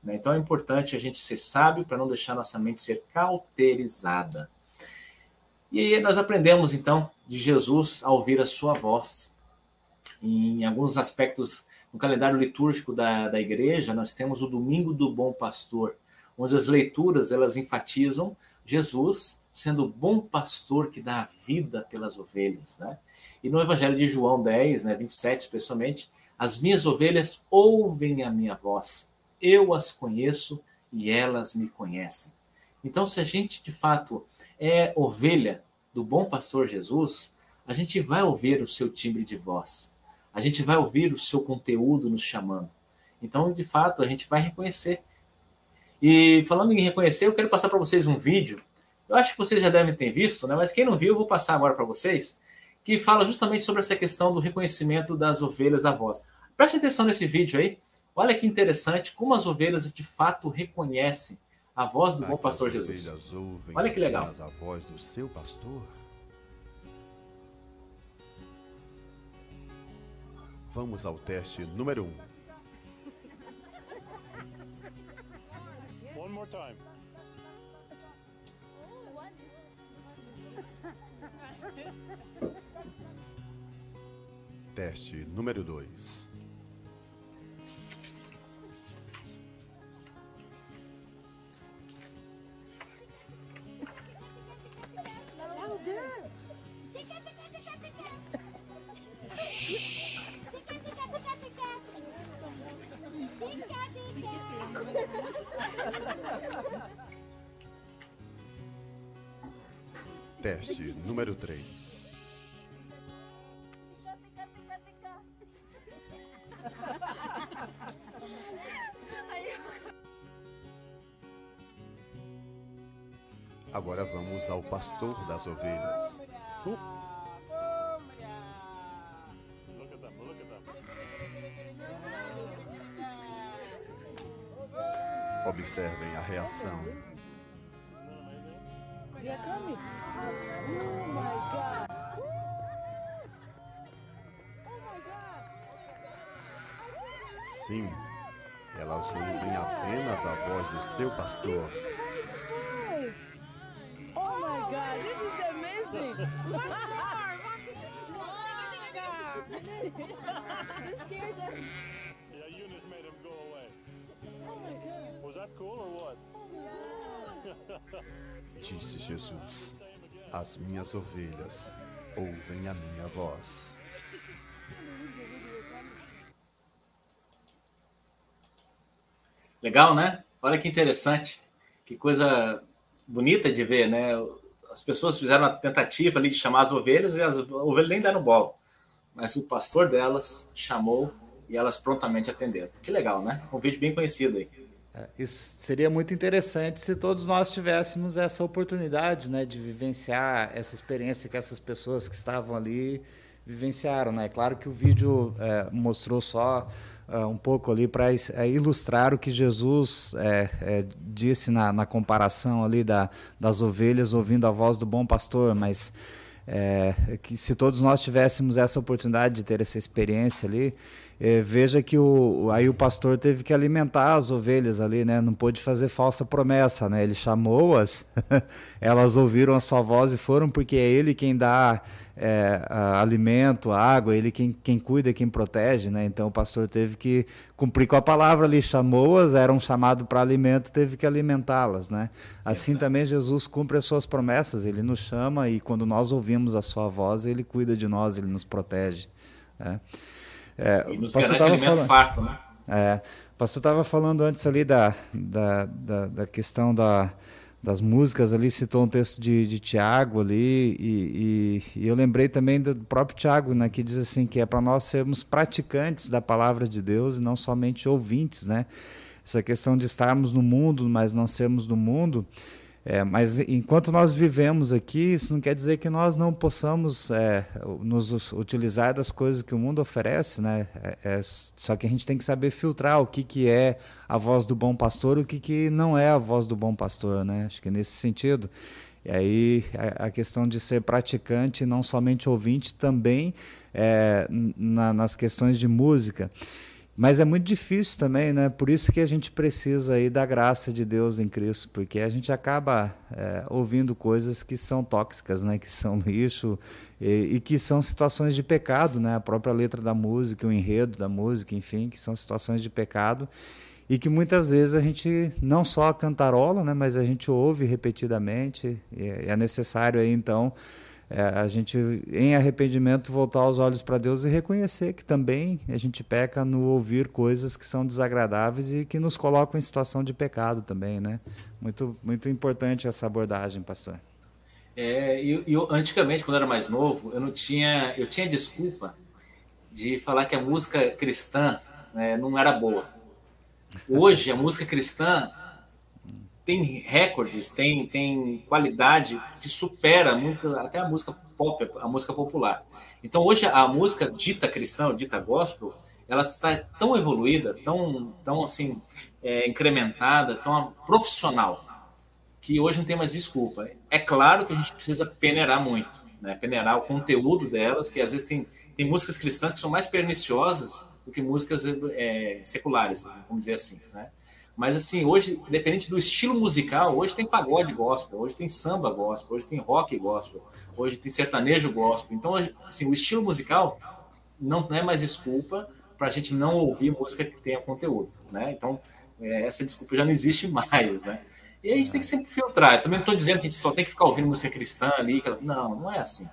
Né? Então é importante a gente ser sábio para não deixar nossa mente ser cauterizada. E aí nós aprendemos então de Jesus a ouvir a sua voz. Em alguns aspectos no calendário litúrgico da, da igreja, nós temos o Domingo do Bom Pastor, onde as leituras elas enfatizam Jesus sendo o bom pastor que dá a vida pelas ovelhas, né? E no Evangelho de João 10, né, 27 especialmente, as minhas ovelhas ouvem a minha voz eu as conheço e elas me conhecem. Então, se a gente de fato é ovelha do bom pastor Jesus, a gente vai ouvir o seu timbre de voz, a gente vai ouvir o seu conteúdo nos chamando. Então, de fato, a gente vai reconhecer. E falando em reconhecer, eu quero passar para vocês um vídeo. Eu acho que vocês já devem ter visto, né? mas quem não viu, eu vou passar agora para vocês, que fala justamente sobre essa questão do reconhecimento das ovelhas da voz. Preste atenção nesse vídeo aí, Olha que interessante como as ovelhas de fato reconhecem a voz do bom pastor Jesus. Olha que legal. A voz do seu pastor. Vamos ao teste número 1. Um. More time. Teste número 2. Teste número 3. Agora vamos ao pastor das ovelhas. Observem a reação. Pastor. Oh my God, this is amazing! Yeah, Eunice made him go away. Oh my God. Was that cool or what? Disse Jesus: As minhas ovelhas ouvem a minha voz. Legal, né? Olha que interessante. Que coisa bonita de ver, né? As pessoas fizeram a tentativa ali de chamar as ovelhas e as ovelhas nem deram bola. Mas o pastor delas chamou e elas prontamente atenderam. Que legal, né? Um vídeo bem conhecido aí. É, isso seria muito interessante se todos nós tivéssemos essa oportunidade, né, de vivenciar essa experiência que essas pessoas que estavam ali vivenciaram, né? Claro que o vídeo é, mostrou só uh, um pouco ali para é, ilustrar o que Jesus é, é, disse na, na, comparação ali da, das ovelhas ouvindo a voz do bom pastor, mas que se todos nós tivéssemos essa oportunidade de ter essa experiência ali, é, veja que o, aí o pastor teve que alimentar as ovelhas ali, né? Não pôde fazer falsa promessa, né? Ele chamou-as, elas ouviram a sua voz e foram, porque é ele quem dá é, alimento, água, ele quem, quem cuida, quem protege, né? Então o pastor teve que cumprir com a palavra ali, chamou-as, eram chamados para alimento, teve que alimentá-las, né? Assim também Jesus cumpre as suas promessas, ele nos chama e quando nós ouvimos a sua voz, ele cuida de nós, ele nos protege. Né? É, e nos garante alimento falando, farto, né? É, o pastor estava falando antes ali da, da, da, da questão da, das músicas ali, citou um texto de, de Tiago ali, e, e, e, eu lembrei também do próprio Tiago, né, que diz assim, que é para nós sermos praticantes da palavra de Deus e não somente ouvintes, né? Essa questão de estarmos no mundo, mas não sermos do mundo, é, mas enquanto nós vivemos aqui, isso não quer dizer que nós não possamos é, nos utilizar das coisas que o mundo oferece, né? É, é, só que a gente tem que saber filtrar o que, que é a voz do bom pastor o que, que não é a voz do bom pastor, né? Acho que é nesse sentido. E aí a, a questão de ser praticante, não somente ouvinte, também é, na, nas questões de música. Mas é muito difícil também, né? Por isso que a gente precisa aí da graça de Deus em Cristo, porque a gente acaba é, ouvindo coisas que são tóxicas, né? Que são lixo e, e, que são situações de pecado, né? A própria letra da música, o enredo da música, enfim, que são situações de pecado e que muitas vezes a gente não só cantarola, né? Mas a gente ouve repetidamente é necessário aí então é, a gente, em arrependimento, voltar os olhos para Deus e reconhecer que também a gente peca no ouvir coisas que são desagradáveis e que nos colocam em situação de pecado também, né? Muito, muito importante essa abordagem, pastor. É, eu, eu, antigamente, quando eu era mais novo, eu não tinha, eu tinha desculpa de falar que a música cristã né, não era boa. Hoje, a música cristã tem recordes, tem, tem qualidade que supera muito até a música pop, a música popular. Então hoje a música dita cristã, dita gospel, ela está tão evoluída, tão, tão assim é, incrementada, tão profissional que hoje não tem mais desculpa. É claro que a gente precisa peneirar muito, né? peneirar o conteúdo delas, que às vezes tem, tem músicas cristãs que são mais perniciosas do que músicas é, seculares, vamos dizer assim, né? Mas assim, hoje, independente do estilo musical, hoje tem pagode gospel, hoje tem samba gospel, hoje tem rock gospel, hoje tem sertanejo gospel. Então, assim, o estilo musical não é mais desculpa para a gente não ouvir música que tenha conteúdo, né? Então, é, essa desculpa já não existe mais, né? E a gente tem que sempre filtrar. Eu também não estou dizendo que a gente só tem que ficar ouvindo música cristã ali. Não, não é assim.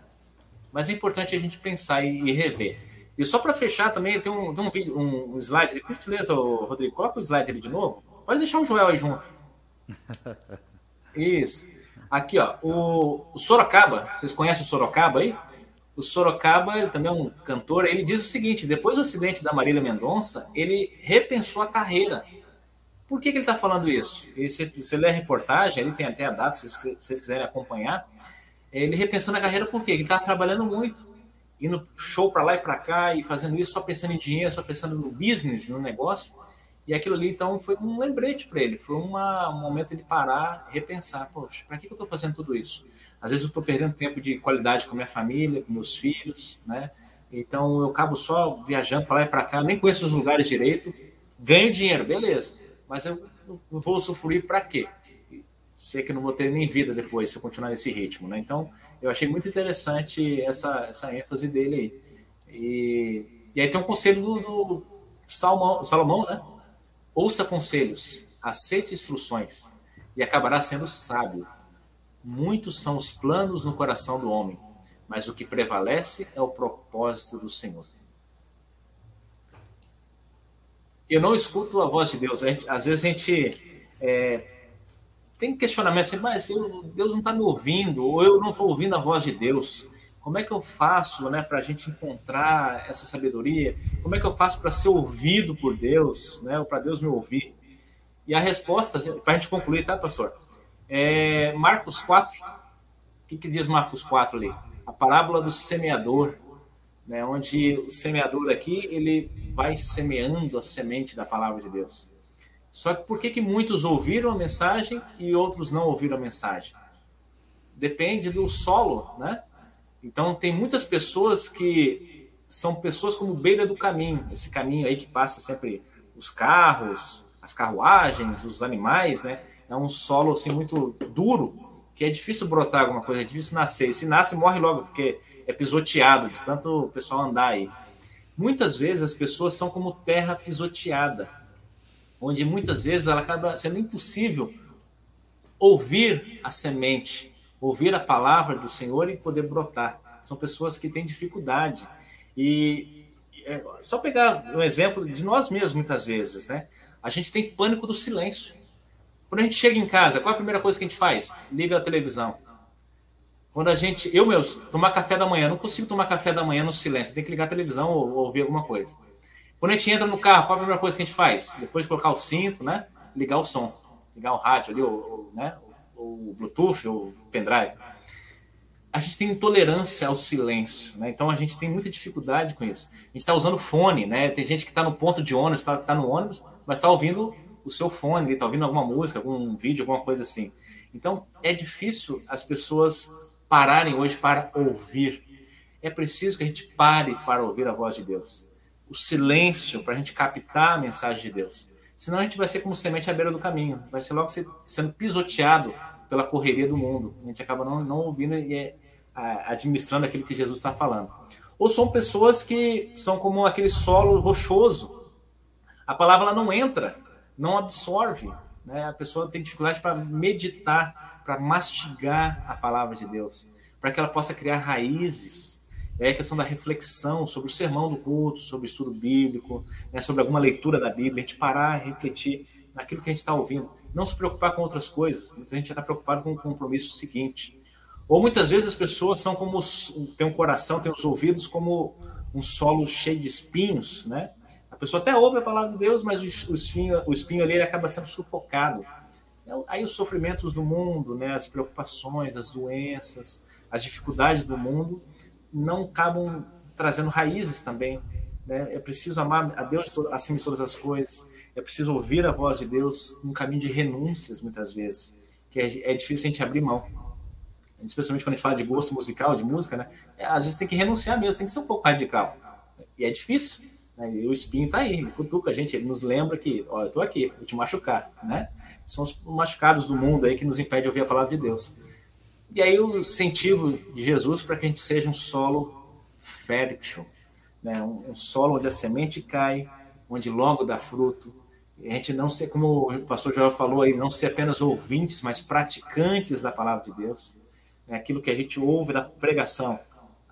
Mas é importante a gente pensar e, rever. E só para fechar também, tem um, tem um, um, slide. Por gentileza, Rodrigo, coloca o slide ali de novo. Pode deixar o Joel aí junto. Isso. Aqui, ó, o, o, Sorocaba, vocês conhecem o Sorocaba aí? O Sorocaba, ele também é um cantor, ele diz o seguinte, depois do acidente da Marília Mendonça, ele repensou a carreira. Por que, que ele está falando isso? E se você lê a reportagem, ele tem até a data, se vocês quiserem acompanhar, ele repensando a carreira por quê? Ele está trabalhando muito, indo show para lá e para cá, e fazendo isso só pensando em dinheiro, só pensando no business, no negócio, e aquilo ali, então, foi um lembrete para ele, foi uma, um momento de parar, repensar: poxa, para que, que eu estou fazendo tudo isso? Às vezes eu estou perdendo tempo de qualidade com minha família, com meus filhos, né? Então eu acabo só viajando para lá e para cá, nem conheço os lugares direito, ganho dinheiro, beleza, mas eu vou sofrer para quê? Sei que não vou ter nem vida depois se eu continuar nesse ritmo, né? Então eu achei muito interessante essa, essa ênfase dele aí. E, e aí tem um conselho do, do Salomão, né? Ouça conselhos, aceite instruções e acabará sendo sábio. Muitos são os planos no coração do homem, mas o que prevalece é o propósito do Senhor. Eu não escuto a voz de Deus. Gente, às vezes a gente é, tem questionamento assim, mas eu, Deus não está me ouvindo, ou eu não estou ouvindo a voz de Deus. Como é que eu faço né, para a gente encontrar essa sabedoria? Como é que eu faço para ser ouvido por Deus, né, ou para Deus me ouvir? E a resposta, para a gente concluir, tá, pastor? É Marcos 4. O que, que diz Marcos 4 ali? A parábola do semeador, né, onde o semeador aqui ele vai semeando a semente da palavra de Deus. Só que por que, que muitos ouviram a mensagem e outros não ouviram a mensagem? Depende do solo, né? Então tem muitas pessoas que são pessoas como beira do caminho, esse caminho aí que passa sempre os carros, as carruagens, os animais, né? É um solo assim muito duro, que é difícil brotar alguma coisa, é difícil nascer. E se nasce, morre logo, porque é pisoteado de tanto o pessoal andar aí. Muitas vezes as pessoas são como terra pisoteada, onde muitas vezes ela acaba sendo impossível ouvir a semente, ouvir a palavra do Senhor e poder brotar. São pessoas que têm dificuldade. E é, só pegar um exemplo de nós mesmos, muitas vezes, né? A gente tem pânico do silêncio. Quando a gente chega em casa, qual é a primeira coisa que a gente faz? Liga a televisão. Quando a gente, eu mesmo, tomar café da manhã, não consigo tomar café da manhã no silêncio, tem que ligar a televisão ou, ou ouvir alguma coisa. Quando a gente entra no carro, qual é a primeira coisa que a gente faz? Depois de colocar o cinto, né? Ligar o som, ligar o rádio ali, ou, né? O Bluetooth, ou pendrive. A gente tem intolerância ao silêncio, né? Então a gente tem muita dificuldade com isso. A gente está usando fone, né? Tem gente que está no ponto de ônibus, está tá no ônibus, mas está ouvindo o seu fone, está ouvindo alguma música, algum vídeo, alguma coisa assim. Então é difícil as pessoas pararem hoje para ouvir. É preciso que a gente pare para ouvir a voz de Deus. O silêncio para a gente captar a mensagem de Deus. Senão a gente vai ser como semente à beira do caminho. Vai ser logo sendo pisoteado pela correria do mundo. A gente acaba não, não ouvindo e é, administrando aquilo que Jesus está falando. Ou são pessoas que são como aquele solo rochoso. A palavra ela não entra, não absorve. Né? A pessoa tem dificuldade para meditar, para mastigar a palavra de Deus, para que ela possa criar raízes. É a questão da reflexão sobre o sermão do culto, sobre o estudo bíblico, né? sobre alguma leitura da Bíblia, a gente parar e refletir naquilo que a gente está ouvindo. Não se preocupar com outras coisas. Muita gente já está preocupado com o compromisso seguinte. Ou muitas vezes as pessoas são como tem um coração, tem os ouvidos como um solo cheio de espinhos, né? pessoa até ouve a palavra de Deus, mas o espinho, o espinho ali acaba sendo sufocado. Então, aí os sofrimentos do mundo, né, as preocupações, as doenças, as dificuldades do mundo não acabam trazendo raízes também. Né? É preciso amar a Deus acima de todas as coisas. É preciso ouvir a voz de Deus num caminho de renúncias, muitas vezes, que é, é difícil a gente abrir mão. Especialmente quando a gente fala de gosto musical, de música, né? É, às vezes tem que renunciar mesmo, tem que ser um pouco radical. E é difícil, né? E o espinho está aí, ele cutuca a gente, ele nos lembra que, olha, eu estou aqui, vou te machucar, né? São os machucados do mundo aí que nos impede de ouvir a palavra de Deus. E aí o incentivo de Jesus para que a gente seja um solo fértil, né? Um, um, solo onde a semente cai, onde logo dá fruto. E a gente não ser, como o pastor Joel falou aí, não ser apenas ouvintes, mas praticantes da palavra de Deus. É aquilo que a gente ouve da pregação,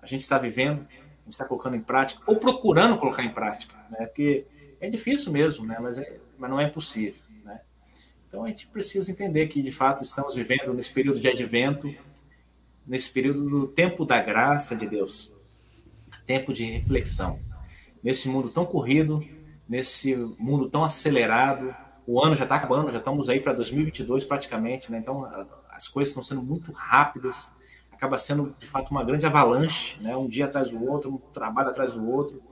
a gente está vivendo, a gente está colocando em prática, ou procurando colocar em prática, né? Porque é difícil mesmo, né? Mas, é, mas não é impossível, né? Então a gente precisa entender que de fato estamos vivendo nesse período de advento, nesse período do tempo da graça de Deus, tempo de reflexão. Nesse mundo tão corrido, nesse mundo tão acelerado, o ano já está acabando, já estamos aí para 2022 praticamente, né? Então as coisas estão sendo muito rápidas acaba sendo de fato uma grande avalanche, né? um dia atrás do outro, um trabalho atrás do outro.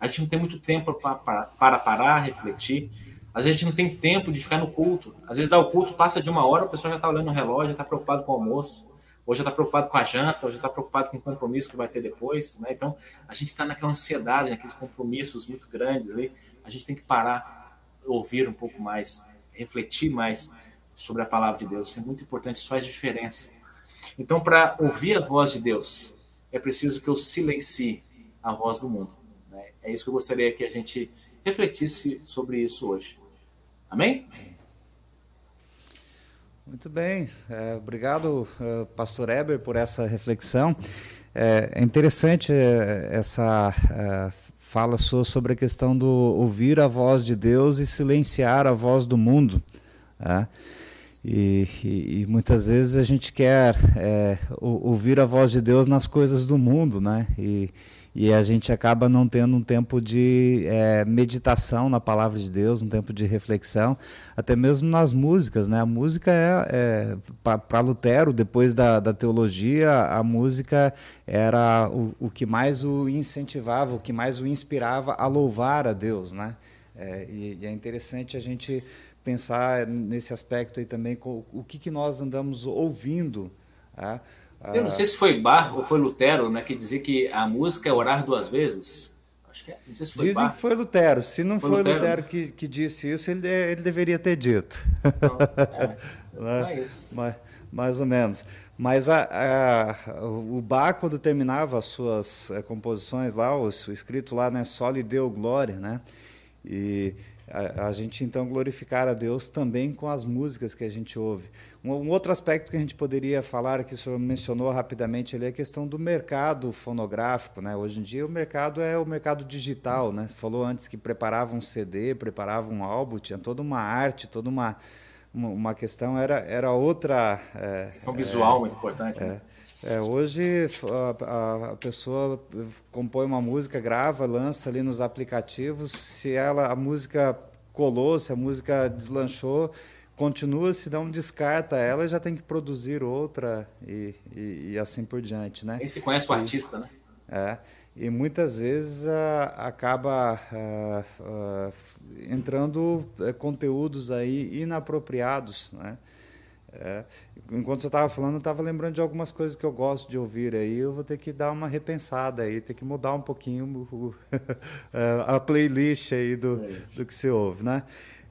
A gente não tem muito tempo para, para parar, refletir. Às vezes a gente não tem tempo de ficar no culto. Às vezes dá o culto, passa de uma hora, o pessoal já está olhando no relógio, já está preocupado com o almoço, hoje já está preocupado com a janta, hoje já está preocupado com o compromisso que vai ter depois. Né? Então a gente está naquela ansiedade, naqueles compromissos muito grandes ali. A gente tem que parar, ouvir um pouco mais, refletir mais sobre a palavra de Deus. Isso é muito importante, isso faz diferença. Então, para ouvir a voz de Deus, é preciso que eu silencie a voz do mundo. Né? É isso que eu gostaria que a gente refletisse sobre isso hoje. Amém? Muito bem, é, obrigado, uh, Pastor Eber, por essa reflexão. É, é interessante é, essa é, fala sua sobre a questão do ouvir a voz de Deus e silenciar a voz do mundo. Tá? E, e, e, muitas vezes a gente quer é, ouvir a voz de Deus nas coisas do mundo, né? E, e a gente acaba não tendo um tempo de é, meditação na palavra de Deus, um tempo de reflexão, até mesmo nas músicas, né? A música é, é para Lutero, depois da, da teologia, a música era o, o que mais o incentivava, o que mais o inspirava a louvar a Deus, né? É, e, e, é interessante a gente pensar nesse aspecto aí também, com, o que, que nós andamos ouvindo. Tá? Eu não sei se foi Bar ou foi Lutero, né, que dizia que a música é orar duas vezes. Acho que é. Não sei se foi Dizem Bar. que foi Lutero. Se não foi, foi Lutero, Lutero que, que, disse isso, ele, ele deveria ter dito. Não, é, não é isso. Mais, mais ou menos. Mas a, a, o Bach, quando terminava as suas é, composições lá, o, o escrito lá, né, só lhe deu glória, né? E a, a, gente então glorificar a Deus também com as músicas que a gente ouve. Um, um, outro aspecto que a gente poderia falar, que o senhor mencionou rapidamente ali, é a questão do mercado fonográfico. Né? Hoje em dia o mercado é o mercado digital. Né? Falou antes que preparava um CD, preparava um álbum, tinha toda uma arte, toda uma, uma, uma questão, era, era outra... É, questão visual é, muito importante. É, né? É, hoje a, a, pessoa compõe uma música, grava, lança ali nos aplicativos. Se ela a música colou, se a música deslanchou, continua, se não descarta ela, já tem que produzir outra e, e, e assim por diante, né? Nem se conhece o artista, né? É, e muitas vezes acaba entrando é, conteúdos aí inapropriados, né? É, enquanto você estava falando, eu estava lembrando de algumas coisas que eu gosto de ouvir aí. Eu vou ter que dar uma repensada aí, ter que mudar um pouquinho o, é, a playlist aí do, do que se ouve, né?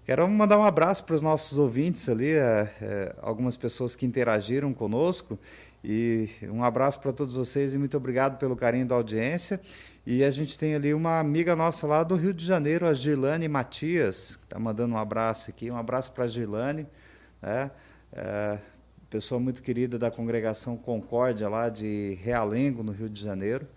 Quero mandar um abraço para os nossos ouvintes ali, é, é, algumas pessoas que interagiram conosco. E um abraço para todos vocês e muito obrigado pelo carinho da audiência. E a gente tem ali uma amiga nossa lá do Rio de Janeiro, a Girlane Matias, que está mandando um abraço aqui. Um abraço para a Girlane. Né? É, pessoa muito querida da congregação Concórdia, lá de Realengo, no Rio de Janeiro.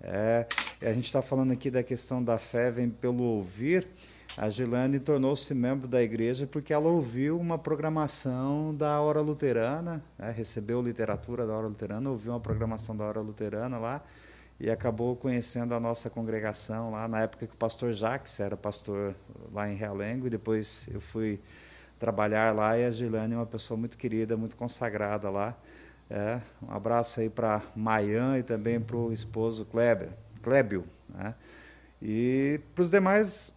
É, a gente está falando aqui da questão da fé vem pelo ouvir. A Gilane tornou-se membro da igreja porque ela ouviu uma programação da Hora Luterana, né, recebeu literatura da Hora Luterana, ouviu uma programação da Hora Luterana lá e acabou conhecendo a nossa congregação lá na época que o pastor Jacques era pastor lá em Realengo e depois eu fui trabalhar lá e a Gilane é uma pessoa muito querida, muito consagrada lá. É, um abraço aí para Mayan e também para o esposo Kleber, Klebio. Né? E para os demais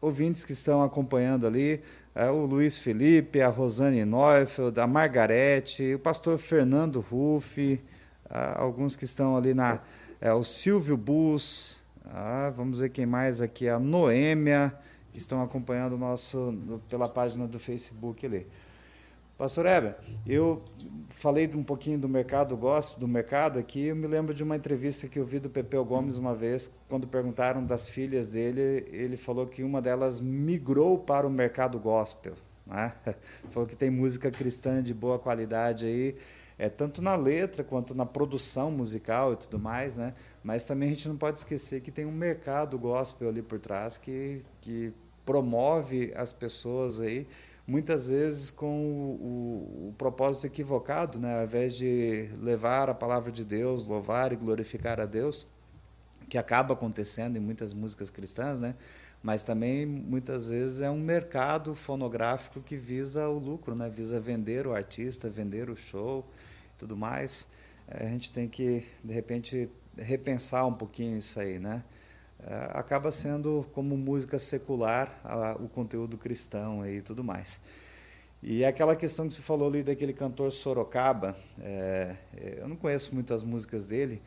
ouvintes que estão acompanhando ali, é, o Luiz Felipe, a Rosane Neufeld, a Margarete, o pastor Fernando Ruff, é, alguns que estão ali na. É, o Silvio Bus, ah, vamos ver quem mais aqui, a Noêmia, estão acompanhando o nosso pela página do Facebook ali. Pastor Heber, eu falei um pouquinho do mercado gospel, do mercado aqui, eu me lembro de uma entrevista que eu vi do Pepeu Gomes uma vez, quando perguntaram das filhas dele, ele falou que uma delas migrou para o mercado gospel. Né? Falou que tem música cristã de boa qualidade aí, é, tanto na letra quanto na produção musical e tudo mais, né? Mas também a gente não pode esquecer que tem um mercado gospel ali por trás que, que promove as pessoas aí, muitas vezes com o, o, o propósito equivocado, né? Ao invés de levar a palavra de Deus, louvar e glorificar a Deus, que acaba acontecendo em muitas músicas cristãs, né? mas também muitas vezes é um mercado fonográfico que visa o lucro, né? visa vender o artista, vender o show tudo mais, eh, a gente tem que, de repente, repensar um pouquinho isso aí, né? Eh, acaba sendo como música secular o conteúdo cristão e tudo mais. E aquela questão que você falou ali daquele cantor Sorocaba, é, eu não conheço muitas músicas dele,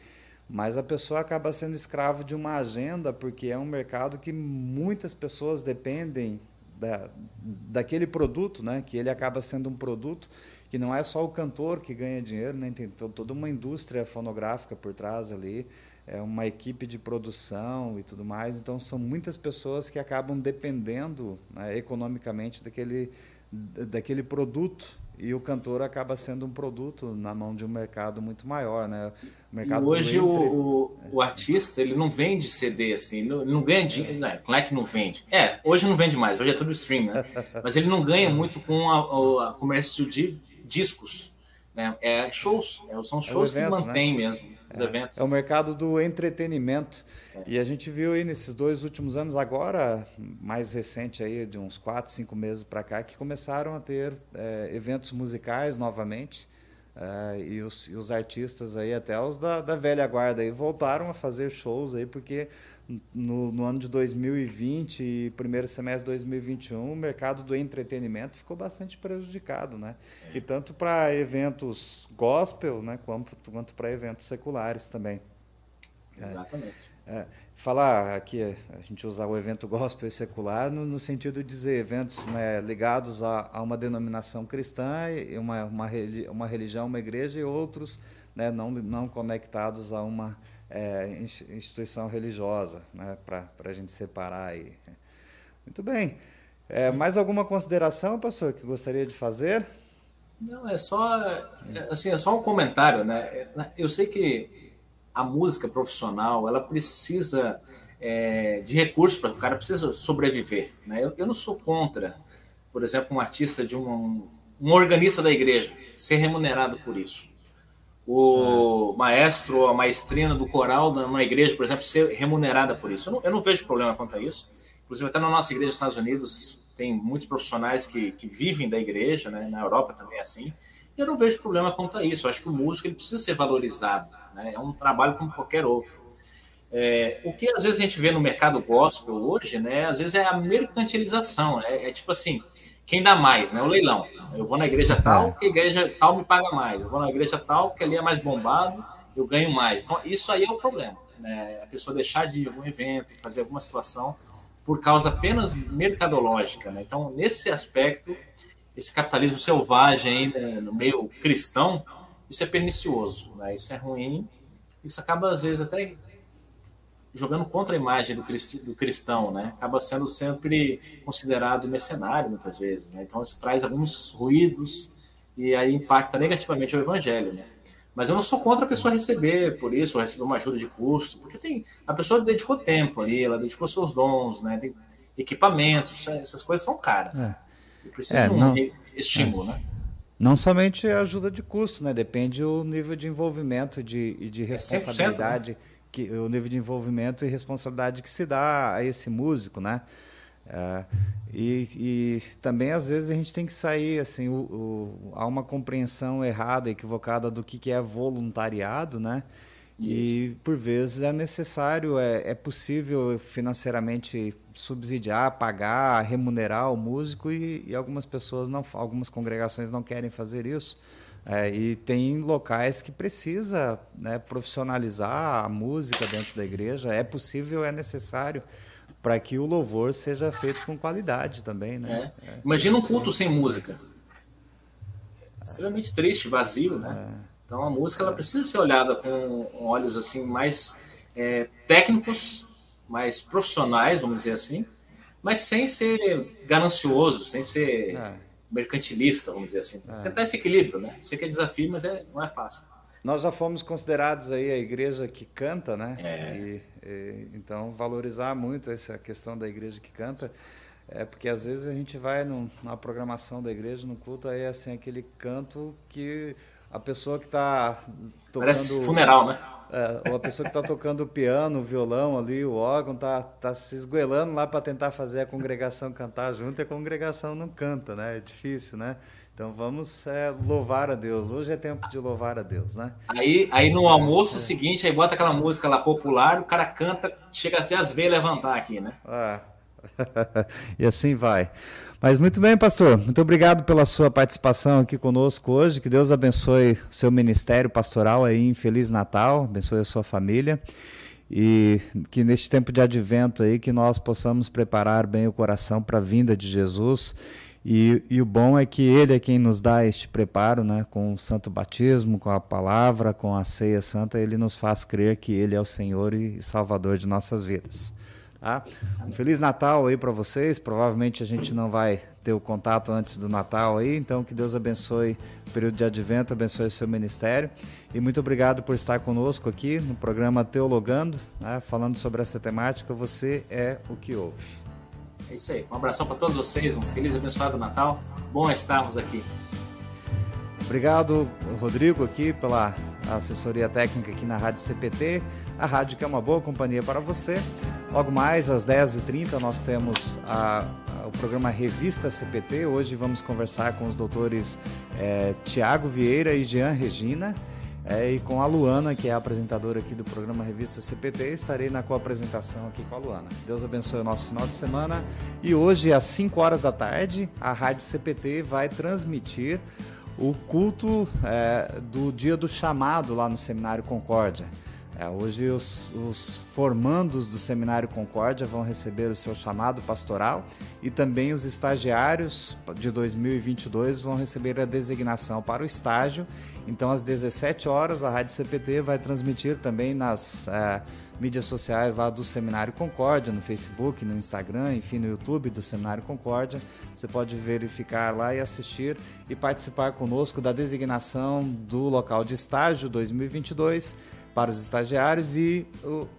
mas a pessoa acaba sendo escravo de uma agenda, porque é um mercado que muitas pessoas dependem da, daquele produto, né? que ele acaba sendo um produto que não é só o cantor que ganha dinheiro, né? tem toda uma indústria fonográfica por trás ali, é uma equipe de produção e tudo mais. Então são muitas pessoas que acabam dependendo né, economicamente daquele, daquele produto e o cantor acaba sendo um produto na mão de um mercado muito maior, né? O mercado e hoje o, o, o, artista ele não vende CD assim, não, não ganha dinheiro, não, é que não vende. É, hoje não vende mais, hoje é tudo stream, né? Mas ele não ganha muito com a, a comércio de discos, né? É shows, é, são shows é evento, que mantém né? mesmo os é, eventos. É o mercado do entretenimento. É. E a gente viu aí nesses dois últimos anos, agora mais recente aí, de uns quatro, cinco meses para cá, que começaram a ter é, eventos musicais novamente. É, e, os, e, os, artistas aí, até os da, da, velha guarda aí, voltaram a fazer shows aí, porque no, no, ano de 2020 e primeiro semestre de 2021, o mercado do entretenimento ficou bastante prejudicado, né? E tanto para eventos gospel, né, quanto, quanto para eventos seculares também. Exatamente. É, falar aqui, a gente usar o evento gospel e secular no, no sentido de dizer eventos né, ligados a, a, uma denominação cristã, uma, uma, uma religião, uma igreja, e outros né, não, não conectados a uma é, instituição religiosa, né, para a gente separar aí. Muito bem. É, mais alguma consideração, pastor, que gostaria de fazer? Não, é só, assim, é só um comentário, né? Eu sei que a música profissional ela precisa é, de recursos para o cara precisa sobreviver. Né? Eu, eu, não sou contra, por exemplo, um artista de um, um organista da igreja ser remunerado por isso. O maestro ou a maestrina do coral numa igreja, por exemplo, ser remunerada por isso. Eu não, eu não vejo problema quanto a isso. Inclusive, até na nossa igreja dos Estados Unidos, tem muitos profissionais que, que vivem da igreja, né? na Europa também é assim. E eu não vejo problema quanto a isso. Eu acho que o músico ele precisa ser valorizado né? é um trabalho como qualquer outro. É, o que às vezes a gente vê no mercado gospel hoje, né, às vezes é a mercantilização, é, é tipo assim, quem dá mais, né, o leilão. Eu vou na igreja tal, é. que a igreja tal me paga mais. Eu vou na igreja tal, que ali é mais bombado, eu ganho mais. Então, isso aí é o problema. Né? A pessoa deixar de ir a algum evento fazer alguma situação por causa apenas mercadológica. Né? Então, nesse aspecto, esse capitalismo selvagem né, no meio cristão, isso é pernicioso, né? isso é ruim, isso acaba às vezes até jogando contra a imagem do, cristão, né? Acaba sendo sempre considerado mercenário muitas vezes, né? Então isso traz alguns ruídos e aí impacta negativamente o evangelho, né? Mas eu não sou contra a pessoa receber por isso, ou receber uma ajuda de custo, porque tem a pessoa dedicou tempo ali, ela dedicou seus dons, né? Tem equipamentos, essas coisas são caras. É. precisa é, de um não... estímulo, é. né? Não somente ajuda de custo, né? Depende do nível de envolvimento e de, de é responsabilidade, né? Que, o nível de envolvimento e responsabilidade que se dá a esse músico, né? É, e, e, também às vezes a gente tem que sair assim, o, o, há uma compreensão errada, equivocada do que, que é voluntariado, né? E por vezes é necessário, é, é possível financeiramente subsidiar, pagar, remunerar o músico e, e, algumas pessoas não, algumas congregações não querem fazer isso. É, e tem locais que precisa né, profissionalizar a música dentro da igreja. É possível, é necessário para que o louvor seja feito com qualidade também, né? É. É, Imagina um culto sem música. Extremamente triste, vazio, né? É. Então a música ela precisa ser olhada com olhos assim mais é, técnicos, mais profissionais, vamos dizer assim, mas sem ser ganancioso, sem ser é. Mercantilista, vamos dizer assim. É. Tentar esse equilíbrio, né? Sei que é desafio, mas é, não é fácil. Nós já fomos considerados aí a igreja que canta, né? É. E, e, então valorizar muito essa questão da igreja que canta. É porque às vezes a gente vai no, na programação da igreja, no culto, aí assim, aquele canto que a pessoa que está tocando. Parece funeral, né? É, ou a pessoa que está tocando o piano, o violão ali, o órgão, está tá se esgoelando lá para tentar fazer a congregação cantar junto e a congregação não canta, né? É difícil, né? Então vamos é, louvar a Deus. Hoje é tempo de louvar a Deus, né? Aí, aí no almoço é. seguinte, aí bota aquela música lá popular, o cara canta, chega a ser as veias levantar aqui, né? Ah. e assim vai. Mas muito bem, pastor. Muito obrigado pela sua participação aqui conosco hoje. Que Deus abençoe o seu ministério pastoral aí em Feliz Natal, abençoe a sua família. E que neste tempo de advento aí que nós possamos preparar bem o coração para a vinda de Jesus. E, e, o bom é que Ele é quem nos dá este preparo, né? com o santo batismo, com a palavra, com a ceia santa, Ele nos faz crer que Ele é o Senhor e Salvador de nossas vidas. Tá? Um Feliz Natal aí para vocês. Provavelmente a gente não vai ter o contato antes do Natal aí, então que Deus abençoe o período de advento, abençoe o seu ministério. E muito obrigado por estar conosco aqui no programa Teologando, né? falando sobre essa temática. Você é o que ouve. É isso aí. Um abração para todos vocês, um feliz e abençoado Natal. Bom estarmos aqui. Obrigado, Rodrigo, aqui pela assessoria técnica aqui na Rádio CPT, a rádio que é uma boa companhia para você. Logo mais, às 10h30, nós temos a, a, o programa Revista CPT. Hoje vamos conversar com os doutores é, Tiago Vieira e Jean Regina. É, e com a Luana, que é a apresentadora aqui do programa Revista CPT, estarei na co-apresentação aqui com a Luana. Deus abençoe o nosso final de semana. E hoje, às 5 horas da tarde, a Rádio CPT vai transmitir o culto é, do dia do chamado lá no Seminário Concórdia. É, hoje os, os, formandos do Seminário Concórdia vão receber o seu chamado pastoral e também os estagiários de 2022 vão receber a designação para o estágio. Então, às 17 horas, a Rádio CPT vai transmitir também nas é, mídias sociais lá do Seminário Concórdia, no Facebook, no Instagram, enfim, no YouTube do Seminário Concórdia. Você pode verificar lá e assistir e participar conosco da designação do local de estágio 2022 para os estagiários e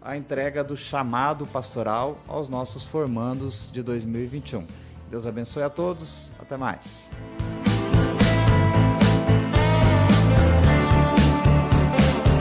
a entrega do chamado pastoral aos nossos formandos de 2021. Deus abençoe a todos. Até mais.